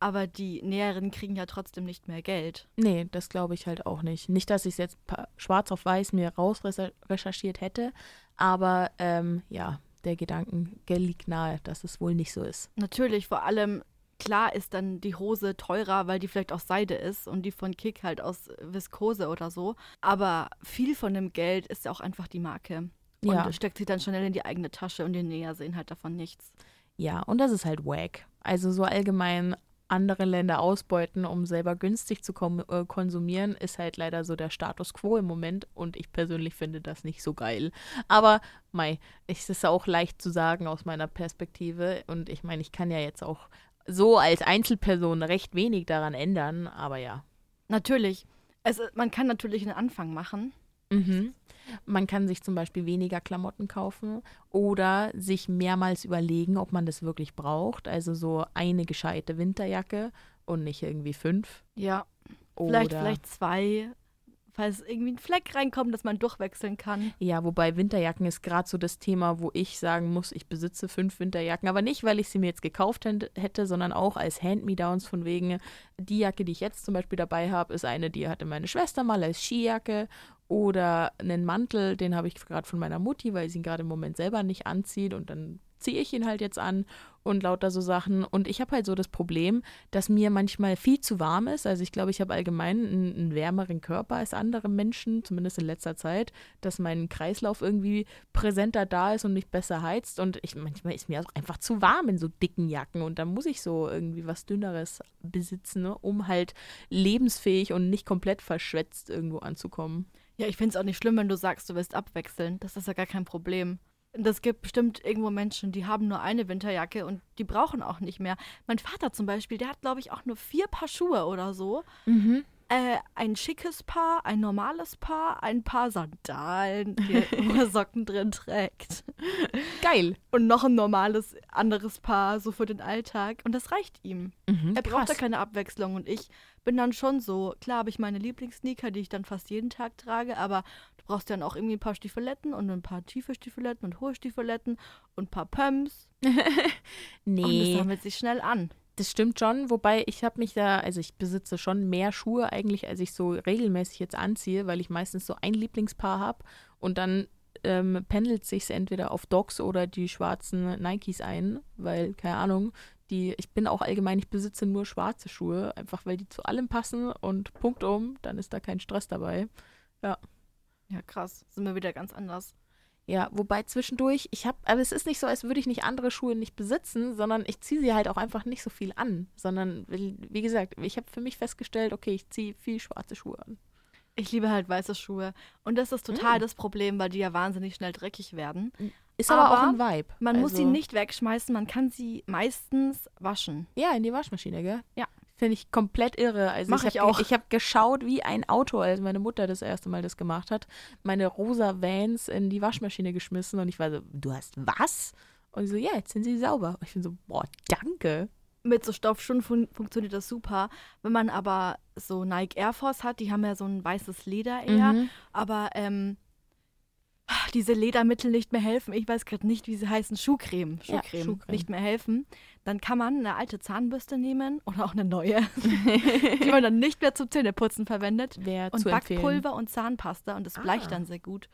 Aber die Näheren kriegen ja trotzdem nicht mehr Geld. Nee, das glaube ich halt auch nicht. Nicht, dass ich es jetzt schwarz auf weiß mir rausrecherchiert hätte, aber ähm, ja, der Gedanken liegt nahe, dass es wohl nicht so ist. Natürlich, vor allem, klar ist dann die Hose teurer, weil die vielleicht aus Seide ist und die von Kick halt aus Viskose oder so. Aber viel von dem Geld ist ja auch einfach die Marke. Und Ja. steckt sie dann schnell in die eigene Tasche und die Näher sehen halt davon nichts. Ja, und das ist halt wack. Also so allgemein andere Länder ausbeuten, um selber günstig zu äh, konsumieren, ist halt leider so der Status quo im Moment und ich persönlich finde das nicht so geil. Aber mei, es ist auch leicht zu sagen aus meiner Perspektive und ich meine, ich kann ja jetzt auch so als Einzelperson recht wenig daran ändern, aber ja. Natürlich. Es, man kann natürlich einen Anfang machen. Mhm. Man kann sich zum Beispiel weniger Klamotten kaufen oder sich mehrmals überlegen, ob man das wirklich braucht. Also so eine gescheite Winterjacke und nicht irgendwie fünf. Ja. Oder, Vielleicht, vielleicht zwei, falls irgendwie ein Fleck reinkommt, dass man durchwechseln kann. Ja, wobei Winterjacken ist gerade so das Thema, wo ich sagen muss, ich besitze fünf Winterjacken. Aber nicht, weil ich sie mir jetzt gekauft hätte, sondern auch als Hand-Me-Downs von wegen, die Jacke, die ich jetzt zum Beispiel dabei habe, ist eine, die hatte meine Schwester mal als Skijacke. Oder einen Mantel, den habe ich gerade von meiner Mutti, weil sie ihn gerade im Moment selber nicht anzieht. Und dann ziehe ich ihn halt jetzt an und lauter so Sachen. Und ich habe halt so das Problem, dass mir manchmal viel zu warm ist. Also ich glaube, ich habe allgemein einen, einen wärmeren Körper als andere Menschen, zumindest in letzter Zeit, dass mein Kreislauf irgendwie präsenter da ist und mich besser heizt. Und ich, manchmal ist mir auch einfach zu warm in so dicken Jacken. Und dann muss ich so irgendwie was Dünneres besitzen, ne, um halt lebensfähig und nicht komplett verschwätzt irgendwo anzukommen. Ja, ich finde es auch nicht schlimm, wenn du sagst, du willst abwechseln. Das ist ja gar kein Problem. Es gibt bestimmt irgendwo Menschen, die haben nur eine Winterjacke und die brauchen auch nicht mehr. Mein Vater zum Beispiel, der hat, glaube ich, auch nur vier Paar Schuhe oder so. Mhm. Äh, ein schickes Paar, ein normales Paar, ein paar Sandalen, *laughs* die er Socken drin trägt. Geil. Und noch ein normales anderes Paar, so für den Alltag. Und das reicht ihm. Mhm, Er braucht da krass. keine Abwechslung und ich bin dann schon so, klar habe ich meine Lieblingssneaker, die ich dann fast jeden Tag trage, aber du brauchst dann auch irgendwie ein paar Stiefeletten und ein paar tiefe Stiefeletten und hohe Stiefeletten und ein paar Pumps *laughs* und das Nee, sammelt sich schnell an. Das stimmt schon. Wobei ich habe mich da, also ich besitze schon mehr Schuhe eigentlich, als ich so regelmäßig jetzt anziehe, weil ich meistens so ein Lieblingspaar habe und dann ähm, pendelt sich entweder auf Docs oder die schwarzen Nikes ein, weil, keine Ahnung, die, ich bin auch allgemein, ich besitze nur schwarze Schuhe, einfach weil die zu allem passen und Punkt um, dann ist da kein Stress dabei. Ja, krass. Sind wir wieder ganz anders. Ja, wobei zwischendurch, ich habe, aber es ist nicht so, als würde ich nicht andere Schuhe nicht besitzen, sondern ich ziehe sie halt auch einfach nicht so viel an, sondern wie gesagt, ich habe für mich festgestellt, okay, ich ziehe viel schwarze Schuhe an. Ich liebe halt weiße Schuhe. Und das ist total Mm. das Problem, weil die ja wahnsinnig schnell dreckig werden. Ist aber, auch Aber ein Vibe. Man muss sie Also- nicht wegschmeißen, man kann sie meistens waschen. Ja, in die Waschmaschine, gell? Ja. Finde ich komplett irre. Also Mach ich, ich hab, auch. Ich habe geschaut wie ein Auto, als meine Mutter das erste Mal das gemacht hat. Meine rosa Vans in die Waschmaschine geschmissen und ich war so, du hast was? Und so, ja, jetzt sind sie sauber. Und ich bin so, boah, danke. Mit so Stoffschuhen fun funktioniert das super. Wenn man aber so Nike Air Force hat, die haben ja so ein weißes Leder eher. Mhm. Aber ähm, diese Ledermittel nicht mehr helfen, ich weiß gerade nicht, wie sie heißen, Schuhcreme, Ja, Schuhcreme, Schuhcreme. nicht mehr helfen, dann kann man eine alte Zahnbürste nehmen oder auch eine neue, *laughs* die man dann nicht mehr zum Zähneputzen verwendet Wäre und zu empfehlen. Backpulver und Zahnpasta und das bleicht Ah. dann sehr gut.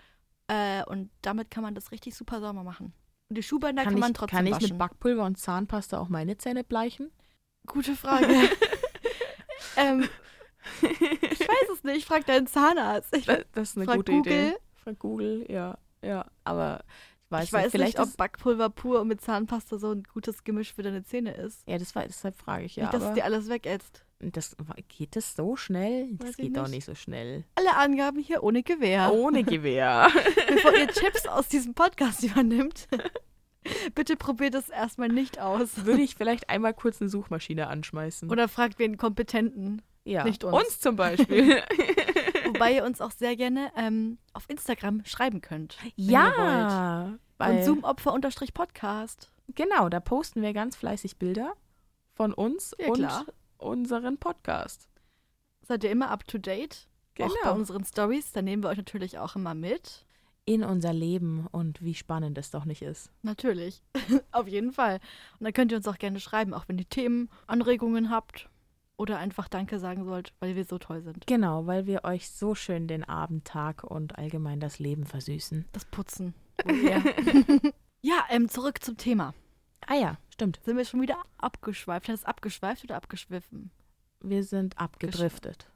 Äh, und damit kann man das richtig super sauber machen. Und die Schuhbänder kann, Kann, man ich, trotzdem kann ich waschen. mit Backpulver und Zahnpasta auch meine Zähne bleichen? Gute Frage. *laughs* ähm, ich weiß es nicht, frag deinen Zahnarzt. Ich, Das, das ist eine gute Google. Idee. Frag Google, ja. Ja, aber ich weiß, ich weiß nicht, vielleicht nicht, ob Backpulver pur und mit Zahnpasta so ein gutes Gemisch für deine Zähne ist. Ja, das war, deshalb frage ich ja. nicht, dass es dir alles wegätzt. das, geht das so schnell? Weiß Das geht doch nicht. nicht so schnell. Alle Angaben hier ohne Gewehr. Ohne *laughs* Gewehr. Bevor ihr *laughs* Chips aus diesem Podcast *laughs* übernimmt, bitte probiert es erstmal nicht aus. Würde ich vielleicht einmal kurz eine Suchmaschine anschmeißen. Oder fragt wen Kompetenten. ja. nicht uns. zum Beispiel. Wobei ihr uns auch sehr gerne ähm, auf Instagram schreiben könnt. ja. Weil, Konsumopfer-Podcast. genau, da posten wir ganz fleißig Bilder von uns Ja, und klar. unseren Podcast. Seid ihr immer up to date? Auch bei Genau. unseren Stories. Da nehmen wir euch natürlich auch immer mit. In unser Leben und wie spannend es doch nicht ist. Natürlich. *laughs* Auf jeden Fall. Und dann könnt ihr uns auch gerne schreiben, auch wenn ihr Themen, Anregungen habt. Oder einfach Danke sagen sollt, weil wir so toll sind. Genau, weil wir euch so schön den Abend, Tag und allgemein das Leben versüßen. Das Putzen. *laughs* ja, ähm, zurück zum Thema. Ah ja, stimmt. Sind wir schon wieder abgeschweift? Hat es abgeschweift oder abgeschwiffen? Wir sind abgedriftet.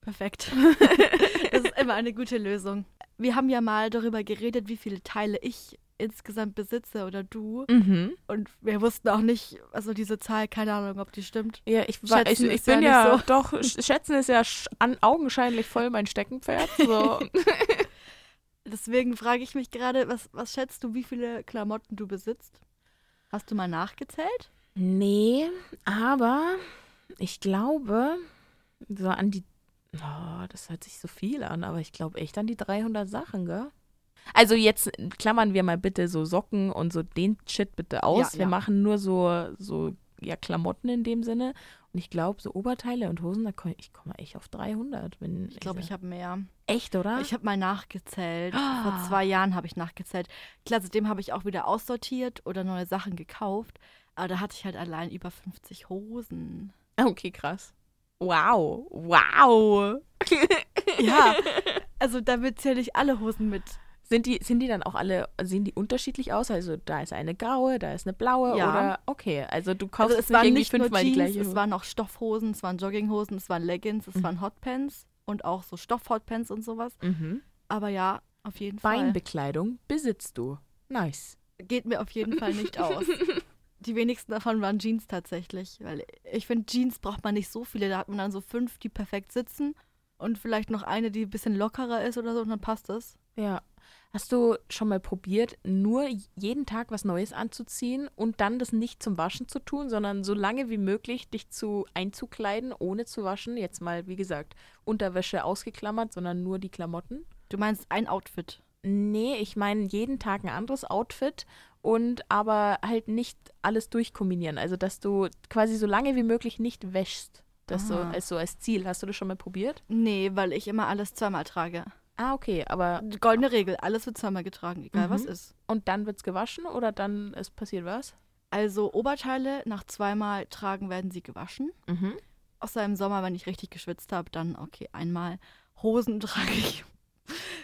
Perfekt. *laughs* das ist immer eine gute Lösung. Wir haben ja mal darüber geredet, wie viele Teile ich insgesamt besitze oder du. Mhm. Und wir wussten auch nicht, also diese Zahl, keine Ahnung, ob die stimmt. Ja, ich, war, ich, ich ja bin nicht ja, so. doch, sch- *laughs* schätzen ist ja an, augenscheinlich voll mein Steckenpferd. So. *laughs* Deswegen frage ich mich gerade, was, was schätzt du, wie viele Klamotten du besitzt? Hast du mal nachgezählt? nee, aber ich glaube, so an die, oh, das hört sich so viel an, aber ich glaube echt an die 300 Sachen, gell? Also jetzt klammern wir mal bitte so Socken und so den Shit bitte aus. Ja, wir ja. machen nur so, so ja, Klamotten in dem Sinne. Und ich glaube, so Oberteile und Hosen, da komm, ich komme echt auf 300. Wenn Ich glaube, ich habe mehr. Echt, oder? Ich habe mal nachgezählt. Vor Ah. zwei Jahren habe ich nachgezählt. Klar, seitdem habe ich auch wieder aussortiert oder neue Sachen gekauft. Aber da hatte ich halt allein über 50 Hosen. Okay, krass. Wow. Wow. Ja, *laughs* also damit zähle ich alle Hosen mit. Sind die, sind die dann auch alle, sehen die unterschiedlich aus? Also da ist eine graue, da ist eine blaue Ja. oder okay, also du kaufst Also es nicht waren nicht fünfmal die gleiche. es waren auch Stoffhosen, es waren Jogginghosen, es waren Leggings, es Mhm. waren Hotpants und auch so Stoff-Hotpants und sowas. mhm. Aber ja, auf jeden Fall. Beinbekleidung besitzt du. Nice. Geht mir auf jeden Fall nicht *laughs* aus. Die wenigsten davon waren Jeans tatsächlich, weil ich finde, Jeans braucht man nicht so viele. Da hat man dann so fünf, die perfekt sitzen und vielleicht noch eine, die ein bisschen lockerer ist oder so und dann passt es. Ja. Hast du schon mal probiert, nur jeden Tag was Neues anzuziehen und dann das nicht zum Waschen zu tun, sondern so lange wie möglich dich zu einzukleiden, ohne zu waschen? Jetzt mal, wie gesagt, Unterwäsche ausgeklammert, sondern nur die Klamotten? Du meinst ein Outfit. Nee, ich meine jeden Tag ein anderes Outfit und aber halt nicht alles durchkombinieren. Also, dass du quasi so lange wie möglich nicht wäschst. Das so als, so als Ziel. Hast du das schon mal probiert? Nee, weil ich immer alles zweimal trage. Ah, okay, aber Die Goldene Regel, alles wird zweimal getragen, egal Mhm. was ist. und dann wird's gewaschen oder dann ist passiert was? Also Oberteile nach zweimal tragen werden sie gewaschen. Mhm. Außer im Sommer, wenn ich richtig geschwitzt habe, dann okay, einmal. Hosen *laughs* trage ich.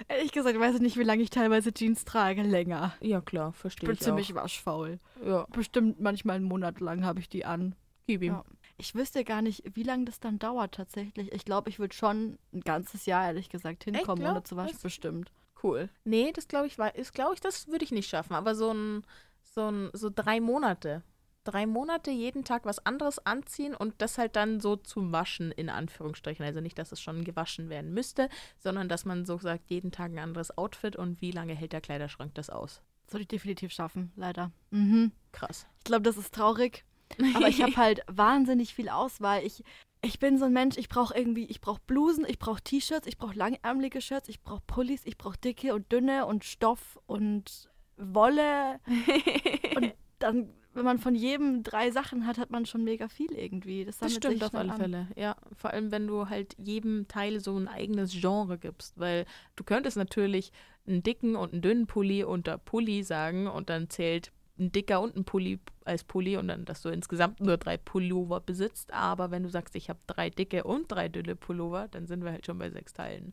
Ehrlich gesagt, weiß ich nicht, wie lange ich teilweise Jeans trage. Länger. Ja, klar, Ich verstehe bin ich ziemlich auch. waschfaul. Ja, Bestimmt manchmal einen Monat lang habe ich die an. gib ihm. Ja. Ich wüsste gar nicht, wie lange das dann dauert tatsächlich. Ich glaube, ich würde schon ein ganzes Jahr, ehrlich gesagt, hinkommen, ohne zu waschen. Was? Bestimmt. Cool. Nee, das glaube ich, war- ist, glaube ich, das würde ich nicht schaffen. Aber so ein, so ein, so drei Monate. Drei Monate jeden Tag was anderes anziehen und das halt dann so zum Waschen in Anführungsstrichen. Also nicht, dass es schon gewaschen werden müsste, sondern dass man so sagt, jeden Tag ein anderes Outfit und wie lange hält der Kleiderschrank das aus. Soll ich definitiv schaffen, leider. Mhm. Krass. Ich glaube, das ist traurig. Aber ich habe *laughs* halt wahnsinnig viel Auswahl. Ich, ich bin so ein Mensch, ich brauche irgendwie, ich brauche Blusen, ich brauche T-Shirts, ich brauche langärmelige Shirts, ich brauche Pullis, ich brauche dicke und dünne und Stoff und Wolle. *laughs* Und dann wenn man von jedem drei Sachen hat, hat man schon mega viel irgendwie. Das, Das stimmt auf alle an. Fälle, ja. Vor allem, wenn du halt jedem Teil so ein eigenes Genre gibst, weil du könntest natürlich einen dicken und einen dünnen Pulli unter Pulli sagen und dann zählt ein dicker und ein Pulli als Pulli und dann, dass du insgesamt nur drei Pullover besitzt. Aber wenn du sagst, ich habe drei dicke und drei dünne Pullover, dann sind wir halt schon bei sechs Teilen.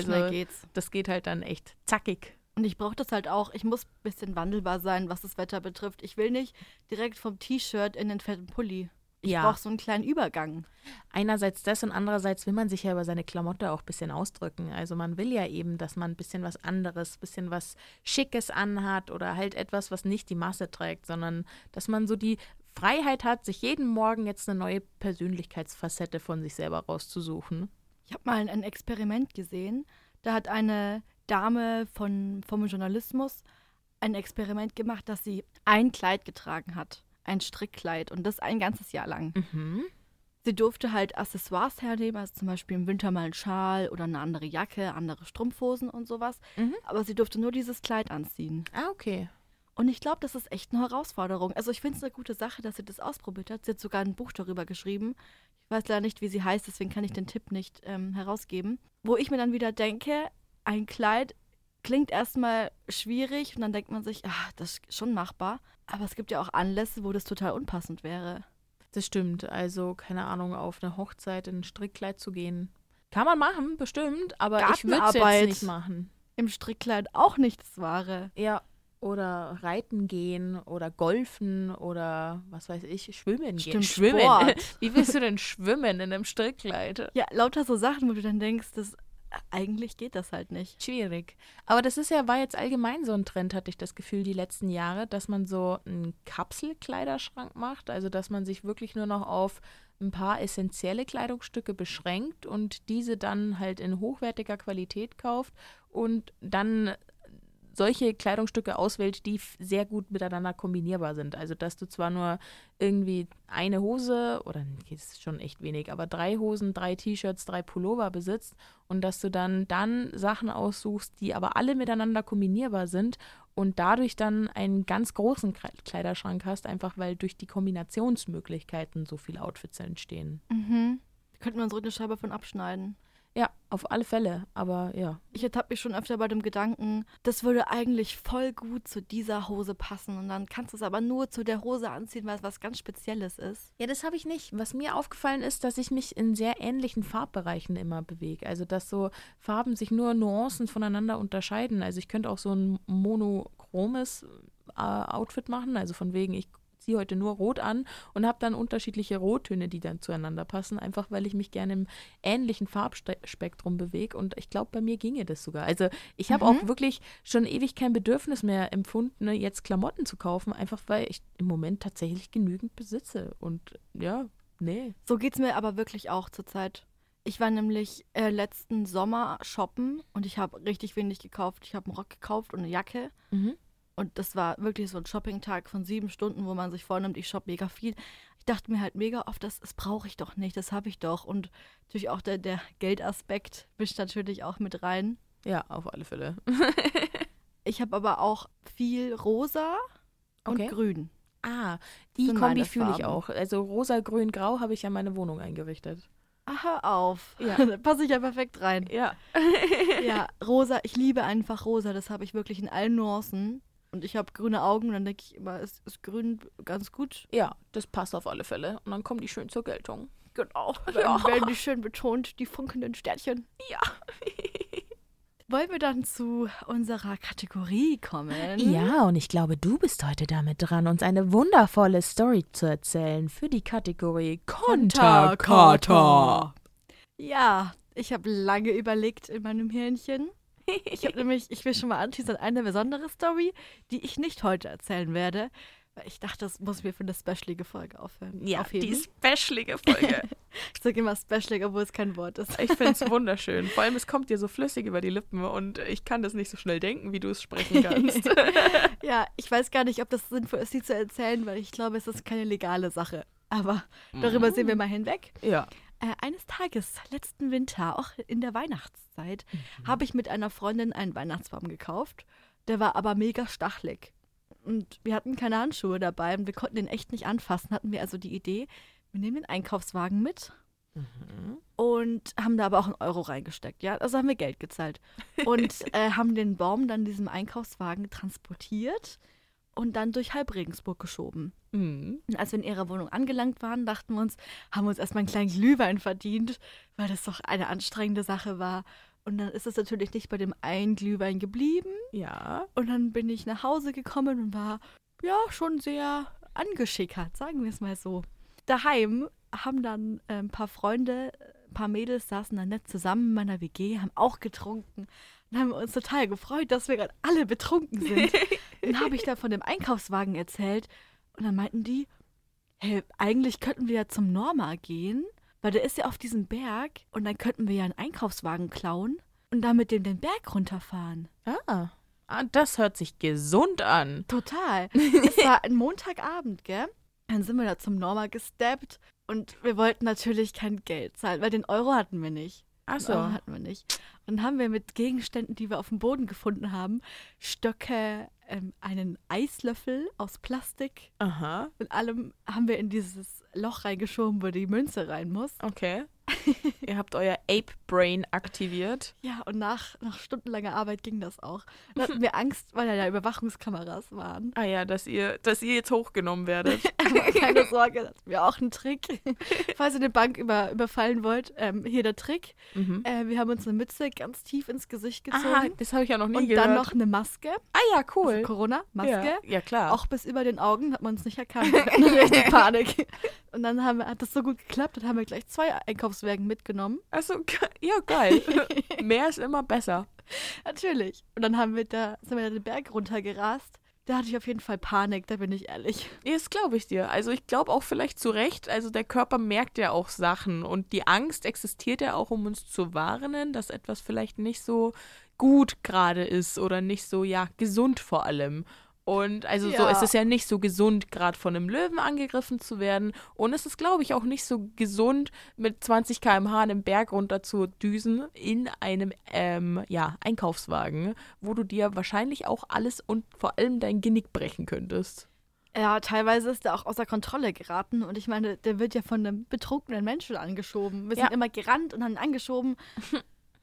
So Also geht's. das geht halt dann echt zackig. Und ich brauche das halt auch. Ich muss ein bisschen wandelbar sein, was das Wetter betrifft. Ich will nicht direkt vom T-Shirt in den fetten Pulli. Ich Ja. brauche so einen kleinen Übergang. Einerseits das und andererseits will man sich ja über seine Klamotte auch ein bisschen ausdrücken. Also man will ja eben, dass man ein bisschen was anderes, ein bisschen was Schickes anhat oder halt etwas, was nicht die Masse trägt, sondern dass man so die Freiheit hat, sich jeden Morgen jetzt eine neue Persönlichkeitsfacette von sich selber rauszusuchen. Ich habe mal ein, Experiment gesehen. Da hat eine Dame von, vom Journalismus ein Experiment gemacht, dass sie ein Kleid getragen hat. Ein Strickkleid. Und das ein ganzes Jahr lang. Mhm. Sie durfte halt Accessoires hernehmen, also zum Beispiel im Winter mal einen Schal oder eine andere Jacke, andere Strumpfhosen und sowas. Mhm. Aber sie durfte nur dieses Kleid anziehen. Ah, okay. Und ich glaube, das ist echt eine Herausforderung. Also ich finde es eine gute Sache, dass sie das ausprobiert hat. Sie hat sogar ein Buch darüber geschrieben. Ich weiß leider nicht, wie sie heißt, deswegen kann ich den Tipp nicht ähm, herausgeben. Wo ich mir dann wieder denke, ein Kleid klingt erstmal schwierig und dann denkt man sich, ah, das ist schon machbar. Aber es gibt ja auch Anlässe, wo das total unpassend wäre. Das stimmt. Also, keine Ahnung, auf eine Hochzeit in ein Strickkleid zu gehen. Kann man machen, bestimmt, aber ich würde es jetzt nicht machen. Im Strickkleid auch nicht das Wahre. Ja, oder reiten gehen oder golfen oder was weiß ich, schwimmen gehen. Stimmt, schwimmen. Sport. *laughs* Wie willst du denn schwimmen in einem Strickkleid? Ja, lauter so Sachen, wo du dann denkst, das, eigentlich geht das halt nicht. Schwierig. Aber das ist ja, war jetzt allgemein so ein Trend, hatte ich das Gefühl, die letzten Jahre, dass man so einen Kapselkleiderschrank macht. Also, dass man sich wirklich nur noch auf ein paar essentielle Kleidungsstücke beschränkt und diese dann halt in hochwertiger Qualität kauft und dann solche Kleidungsstücke auswählt, die sehr gut miteinander kombinierbar sind. Also, dass du zwar nur irgendwie eine Hose oder okay, das ist schon echt wenig, aber drei Hosen, drei T-Shirts, drei Pullover besitzt und dass du dann dann Sachen aussuchst, die aber alle miteinander kombinierbar sind und dadurch dann einen ganz großen Kle- Kleiderschrank hast, einfach weil durch die Kombinationsmöglichkeiten so viele Outfits entstehen. Mhm. Könnten wir uns eine Scheibe von abschneiden. Ja, auf alle Fälle, aber ja. Ich ertappe mich schon öfter bei dem Gedanken, das würde eigentlich voll gut zu dieser Hose passen. Und dann kannst du es aber nur zu der Hose anziehen, weil es was ganz Spezielles ist. Ja, das habe ich nicht. Was mir aufgefallen ist, dass ich mich in sehr ähnlichen Farbbereichen immer bewege. Also, dass so Farben sich nur Nuancen voneinander unterscheiden. Also, ich könnte auch so ein monochromes äh, Outfit machen. Also, von wegen, ich ziehe heute nur rot an und habe dann unterschiedliche Rottöne, die dann zueinander passen. Einfach, weil ich mich gerne im ähnlichen Farbspektrum bewege. Und ich glaube, bei mir ginge das sogar. Also, ich habe Mhm. auch wirklich schon ewig kein Bedürfnis mehr empfunden, ne, jetzt Klamotten zu kaufen. Einfach, weil ich im Moment tatsächlich genügend besitze. Und ja, nee. So geht es mir aber wirklich auch zurzeit. Ich war nämlich äh, letzten Sommer shoppen und ich habe richtig wenig gekauft. Ich habe einen Rock gekauft und eine Jacke. Mhm. Und das war wirklich so ein Shopping-Tag von sieben Stunden, wo man sich vornimmt, ich shoppe mega viel. Ich dachte mir halt mega oft, das, das brauche ich doch nicht, das habe ich doch. Und natürlich auch der, der Geldaspekt mischt natürlich auch mit rein. Ja, auf alle Fälle. *laughs* Ich habe aber auch viel rosa Okay. und grün. Ah, die sind Kombi fühle ich auch. Also rosa, grün, grau habe ich ja meine Wohnung eingerichtet. Ah, hör auf. Ja. *laughs* da passe ich ja perfekt rein. Ja. Ja, rosa, ich liebe einfach rosa. Das habe ich wirklich in allen Nuancen. Und ich habe grüne Augen und dann denke ich immer, ist, ist grün ganz gut. Ja, das passt auf alle Fälle. Und dann kommen die schön zur Geltung. Genau. Ja. Dann werden die schön betont, die funkenden Sternchen. Ja. *laughs* Wollen wir dann zu unserer Kategorie kommen? Ja, und ich glaube, du bist heute damit dran, uns eine wundervolle Story zu erzählen für die Kategorie Konterkata. Ja, ich habe lange überlegt in meinem Hirnchen. Ich habe nämlich, ich will schon mal anschließen, eine besondere Story, die ich nicht heute erzählen werde, weil ich dachte, das muss mir für eine specialige Folge aufhören. Ja, aufheben. die specialige Folge. *laughs* Ich sage immer special, obwohl es kein Wort ist. Ich finde es *laughs* wunderschön. Vor allem, es kommt dir so flüssig über die Lippen und ich kann das nicht so schnell denken, wie du es sprechen kannst. *laughs* Ja, ich weiß gar nicht, ob das sinnvoll ist, sie zu erzählen, weil ich glaube, es ist keine legale Sache. Aber darüber sehen wir mal hinweg. ja. Äh, eines Tages, letzten Winter, auch in der Weihnachtszeit, habe ich mit einer Freundin einen Weihnachtsbaum gekauft. Der war aber mega stachelig. Und wir hatten keine Handschuhe dabei und wir konnten den echt nicht anfassen. Hatten wir also die Idee, wir nehmen den Einkaufswagen mit Mhm. und haben da aber auch einen Euro reingesteckt. Ja, also haben wir Geld gezahlt. Und *laughs* äh, haben den Baum dann in diesem Einkaufswagen transportiert und dann durch halb Regensburg geschoben. Mhm. Und als wir in ihrer Wohnung angelangt waren, dachten wir uns, haben wir uns erstmal einen kleinen Glühwein verdient, weil das doch eine anstrengende Sache war. Und dann ist es natürlich nicht bei dem einen Glühwein geblieben. Ja. Und dann bin ich nach Hause gekommen und war ja schon sehr angeschickert, sagen wir es mal so. Daheim haben dann äh, ein paar Freunde, ein paar Mädels saßen dann nett zusammen in meiner WG, haben auch getrunken. Dann haben uns total gefreut, dass wir gerade alle betrunken sind. *laughs* dann habe ich da von dem Einkaufswagen erzählt und dann meinten die, hey, eigentlich könnten wir ja zum Norma gehen, weil der ist ja auf diesem Berg und dann könnten wir ja einen Einkaufswagen klauen und dann mit dem den Berg runterfahren. Ah. ah. Das hört sich gesund an. Total. *laughs* Es war ein Montagabend, gell? Dann sind wir da zum Norma gesteppt und wir wollten natürlich kein Geld zahlen, weil den Euro hatten wir nicht. Den Achso. Euro hatten wir nicht. Und dann haben wir mit Gegenständen, die wir auf dem Boden gefunden haben, Stöcke, ähm, einen Eislöffel aus Plastik Aha. und allem haben wir in dieses Loch reingeschoben, wo die Münze rein muss. Okay. *laughs* Ihr habt euer Ape Brain aktiviert. Ja, und nach, nach stundenlanger Arbeit ging das auch. Dann hatten wir Angst, weil da ja Überwachungskameras waren. Ah ja, dass ihr, dass ihr jetzt hochgenommen werdet. *laughs* Keine Sorge, das wäre auch ein Trick. *laughs* Falls ihr eine Bank über, überfallen wollt, ähm, hier der Trick. mhm. Äh, wir haben uns eine Mütze ganz tief ins Gesicht gezogen. das habe ich ja noch nie und gehört. dann noch eine Maske. ah ja, cool. Also Corona-Maske. Ja, ja klar. Auch bis über den Augen hat man uns nicht erkannt. Panik. Und dann haben hat das so gut geklappt, dann haben wir gleich zwei Einkaufswagen mitgenommen. Also, ja, geil. *laughs* Mehr ist immer besser. Natürlich. Und dann haben wir da, sind wir den Berg runtergerast. Da hatte ich auf jeden Fall Panik, da bin ich ehrlich. Ja, Das glaube ich dir. Also ich glaube auch vielleicht zu Recht, also der Körper merkt ja auch Sachen und die Angst existiert ja auch, um uns zu warnen, dass etwas vielleicht nicht so gut gerade ist oder nicht so, ja, gesund vor allem. Und also so Ja. ist es ja nicht so gesund, gerade von einem Löwen angegriffen zu werden. Und es ist, glaube ich, auch nicht so gesund, mit 20 km/h einen Berg runter zu düsen in einem ähm, ja, Einkaufswagen, wo du dir wahrscheinlich auch alles und vor allem dein Genick brechen könntest. Ja, teilweise ist er auch außer Kontrolle geraten. Und ich meine, der wird ja von einem betrunkenen Menschen angeschoben. Wir sind Ja. immer gerannt und haben ihn angeschoben.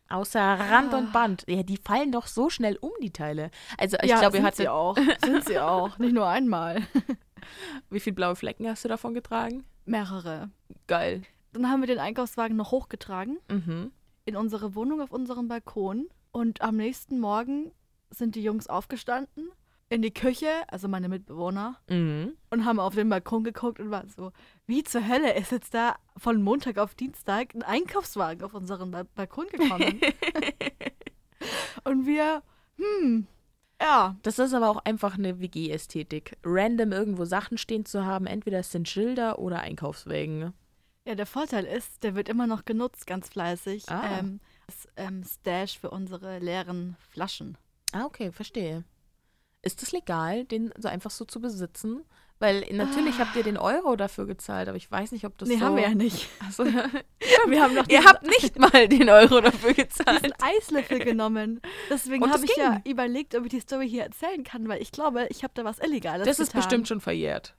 Außer Rand Ah. und Band. Ja, die fallen doch so schnell um, die Teile. Also ich ja, glaube, ihr hattet. sie auch. Sind sie auch. Nicht nur einmal. *laughs* Wie viele blaue Flecken hast du davon getragen? Mehrere. Geil. Dann haben wir den Einkaufswagen noch hochgetragen Mhm. in unsere Wohnung auf unserem Balkon. Und am nächsten Morgen sind die Jungs aufgestanden in die Küche, also meine Mitbewohner, Mhm. und haben auf den Balkon geguckt und waren so, wie zur Hölle ist jetzt da von Montag auf Dienstag ein Einkaufswagen auf unseren ba Balkon gekommen? *laughs* und wir, hm, ja, Das ist aber auch einfach eine WG-Ästhetik. Random irgendwo Sachen stehen zu haben, entweder es sind Schilder oder Einkaufswägen. ja, der Vorteil ist, der wird immer noch genutzt, ganz fleißig. Ah. Ähm, das ähm, Stash für unsere leeren Flaschen. Ah, okay, verstehe. Ist es legal, den so einfach so zu besitzen? Weil natürlich habt ihr den Euro dafür gezahlt, aber ich weiß nicht, ob das nee, so... haben wir ja nicht. Achso, *laughs* Wir haben noch ihr habt nicht mal den Euro dafür *laughs* gezahlt. diesen Eislöffel genommen. Deswegen habe das ich ja überlegt, ob ich die Story hier erzählen kann, weil ich glaube, ich habe da was Illegales Das ist getan. bestimmt schon verjährt.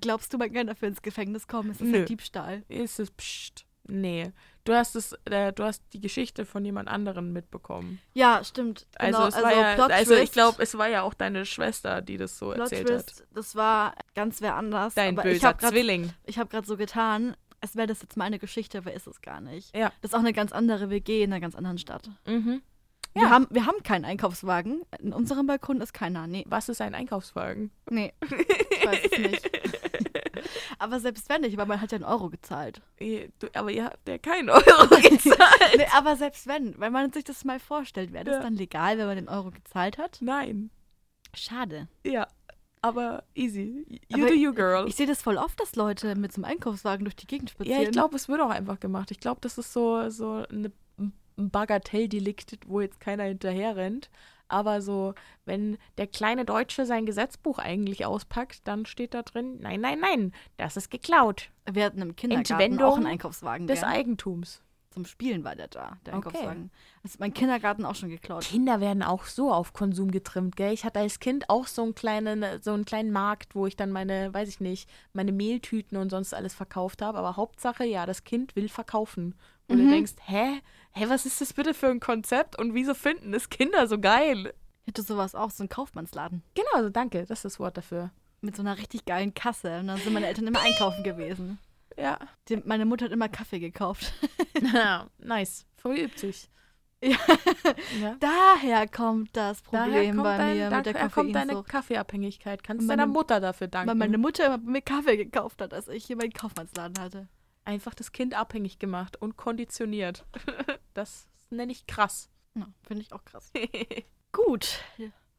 Glaubst du, man kann dafür ins Gefängnis kommen? Es ist Nö. ja Diebstahl. Ist es, pst, nee. Du hast es, äh, du hast die Geschichte von jemand anderen mitbekommen. Ja, stimmt. Also genau. es war ja, also ich glaube, es war ja auch deine Schwester, die das so Plot erzählt Twist, das war ganz wer anders. hat. Dein aber ich böser habe gerade Zwilling. hab so getan, als wäre das jetzt meine Geschichte, aber ist es gar nicht. Ja. Das ist auch eine ganz andere WG in einer ganz anderen Stadt. Mhm. Wir, Ja. haben, wir haben keinen Einkaufswagen. In unserem Balkon ist keiner. Nee. Was ist ein Einkaufswagen? Nee. *laughs* Ich weiß es nicht. *laughs* aber selbst wenn nicht, weil man hat ja einen Euro gezahlt. Ihr- Du, aber ihr habt ja keinen *laughs* Euro *laughs* gezahlt. Nee, aber selbst wenn, wenn man sich das mal vorstellt, wäre das Ja. dann legal, wenn man den Euro gezahlt hat? Nein. Schade. Ja. Aber easy. You Aber do you, girl. Ich sehe das voll oft, dass Leute mit so einem Einkaufswagen durch die Gegend spazieren. ja, ich glaube, es wird auch einfach gemacht. Ich glaube, das ist so, so eine, ein Bagatelldelikt, wo jetzt keiner hinterher rennt. Aber so, wenn der kleine Deutsche sein Gesetzbuch eigentlich auspackt, dann steht da drin, nein, nein, nein, das ist geklaut. Wir hatten im Kindergarten Entwendung auch einen Einkaufswagen. Des gell? Eigentums. zum Spielen war der da, der Okay. Einkaufswagen. Das ist mein Kindergarten auch schon geklaut. Kinder werden auch so auf Konsum getrimmt, gell? Ich hatte als Kind auch so einen kleinen, so einen kleinen Markt, wo ich dann meine, weiß ich nicht, meine Mehltüten und sonst alles verkauft habe. Aber Hauptsache, ja, das Kind will verkaufen. Und Mhm. du denkst, hä? Hä, was ist das bitte für ein Konzept? Und wieso finden das Kinder so geil? Ich hatte sowas auch, so einen Kaufmannsladen. Genau, also danke, das ist das Wort dafür. Mit so einer richtig geilen Kasse. Und dann sind meine Eltern immer einkaufen gewesen. Ja. Die, meine Mutter hat immer Kaffee gekauft. *laughs* nice. Früh übt sich. *laughs* Ja. ja. Daher kommt das Problem kommt, bei dein, mir mit der daher kommt deine. Kaffeeabhängigkeit. Kannst meine- deiner Mutter dafür danken. Weil meine Mutter immer mir Kaffee gekauft hat, als ich hier meinen Kaufmannsladen hatte. Einfach das Kind abhängig gemacht und konditioniert. *laughs* das nenne ich krass. Ja, Finde ich auch krass. *laughs* Gut,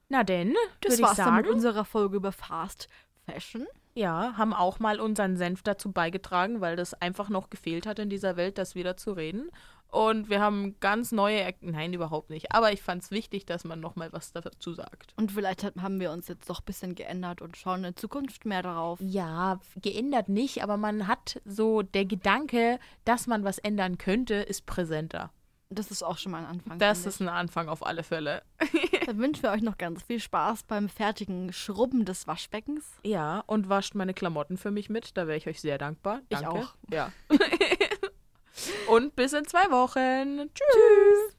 Na denn, das war's dann mit sagen. unserer Folge über Fast Fashion. Ja, haben auch mal unseren Senf dazu beigetragen, weil das einfach noch gefehlt hat in dieser Welt, das wieder zu reden. Und wir haben ganz neue, Er nein, überhaupt nicht. Aber ich fand es wichtig, dass man noch mal was dazu sagt. Und vielleicht hat, haben wir uns jetzt doch ein bisschen geändert und schauen in Zukunft mehr darauf. Ja, geändert nicht, aber man hat so der Gedanke, dass man was ändern könnte, ist präsenter. Das ist auch schon mal ein Anfang. Das ist ein Anfang auf alle Fälle. ich. *laughs* Dann wünschen wir euch noch ganz viel Spaß beim fertigen Schrubben des Waschbeckens. Ja, und wascht meine Klamotten für mich mit. Da wäre ich euch sehr dankbar. Ich Danke. auch. Ja. *laughs* und bis in zwei Wochen. Tschüss.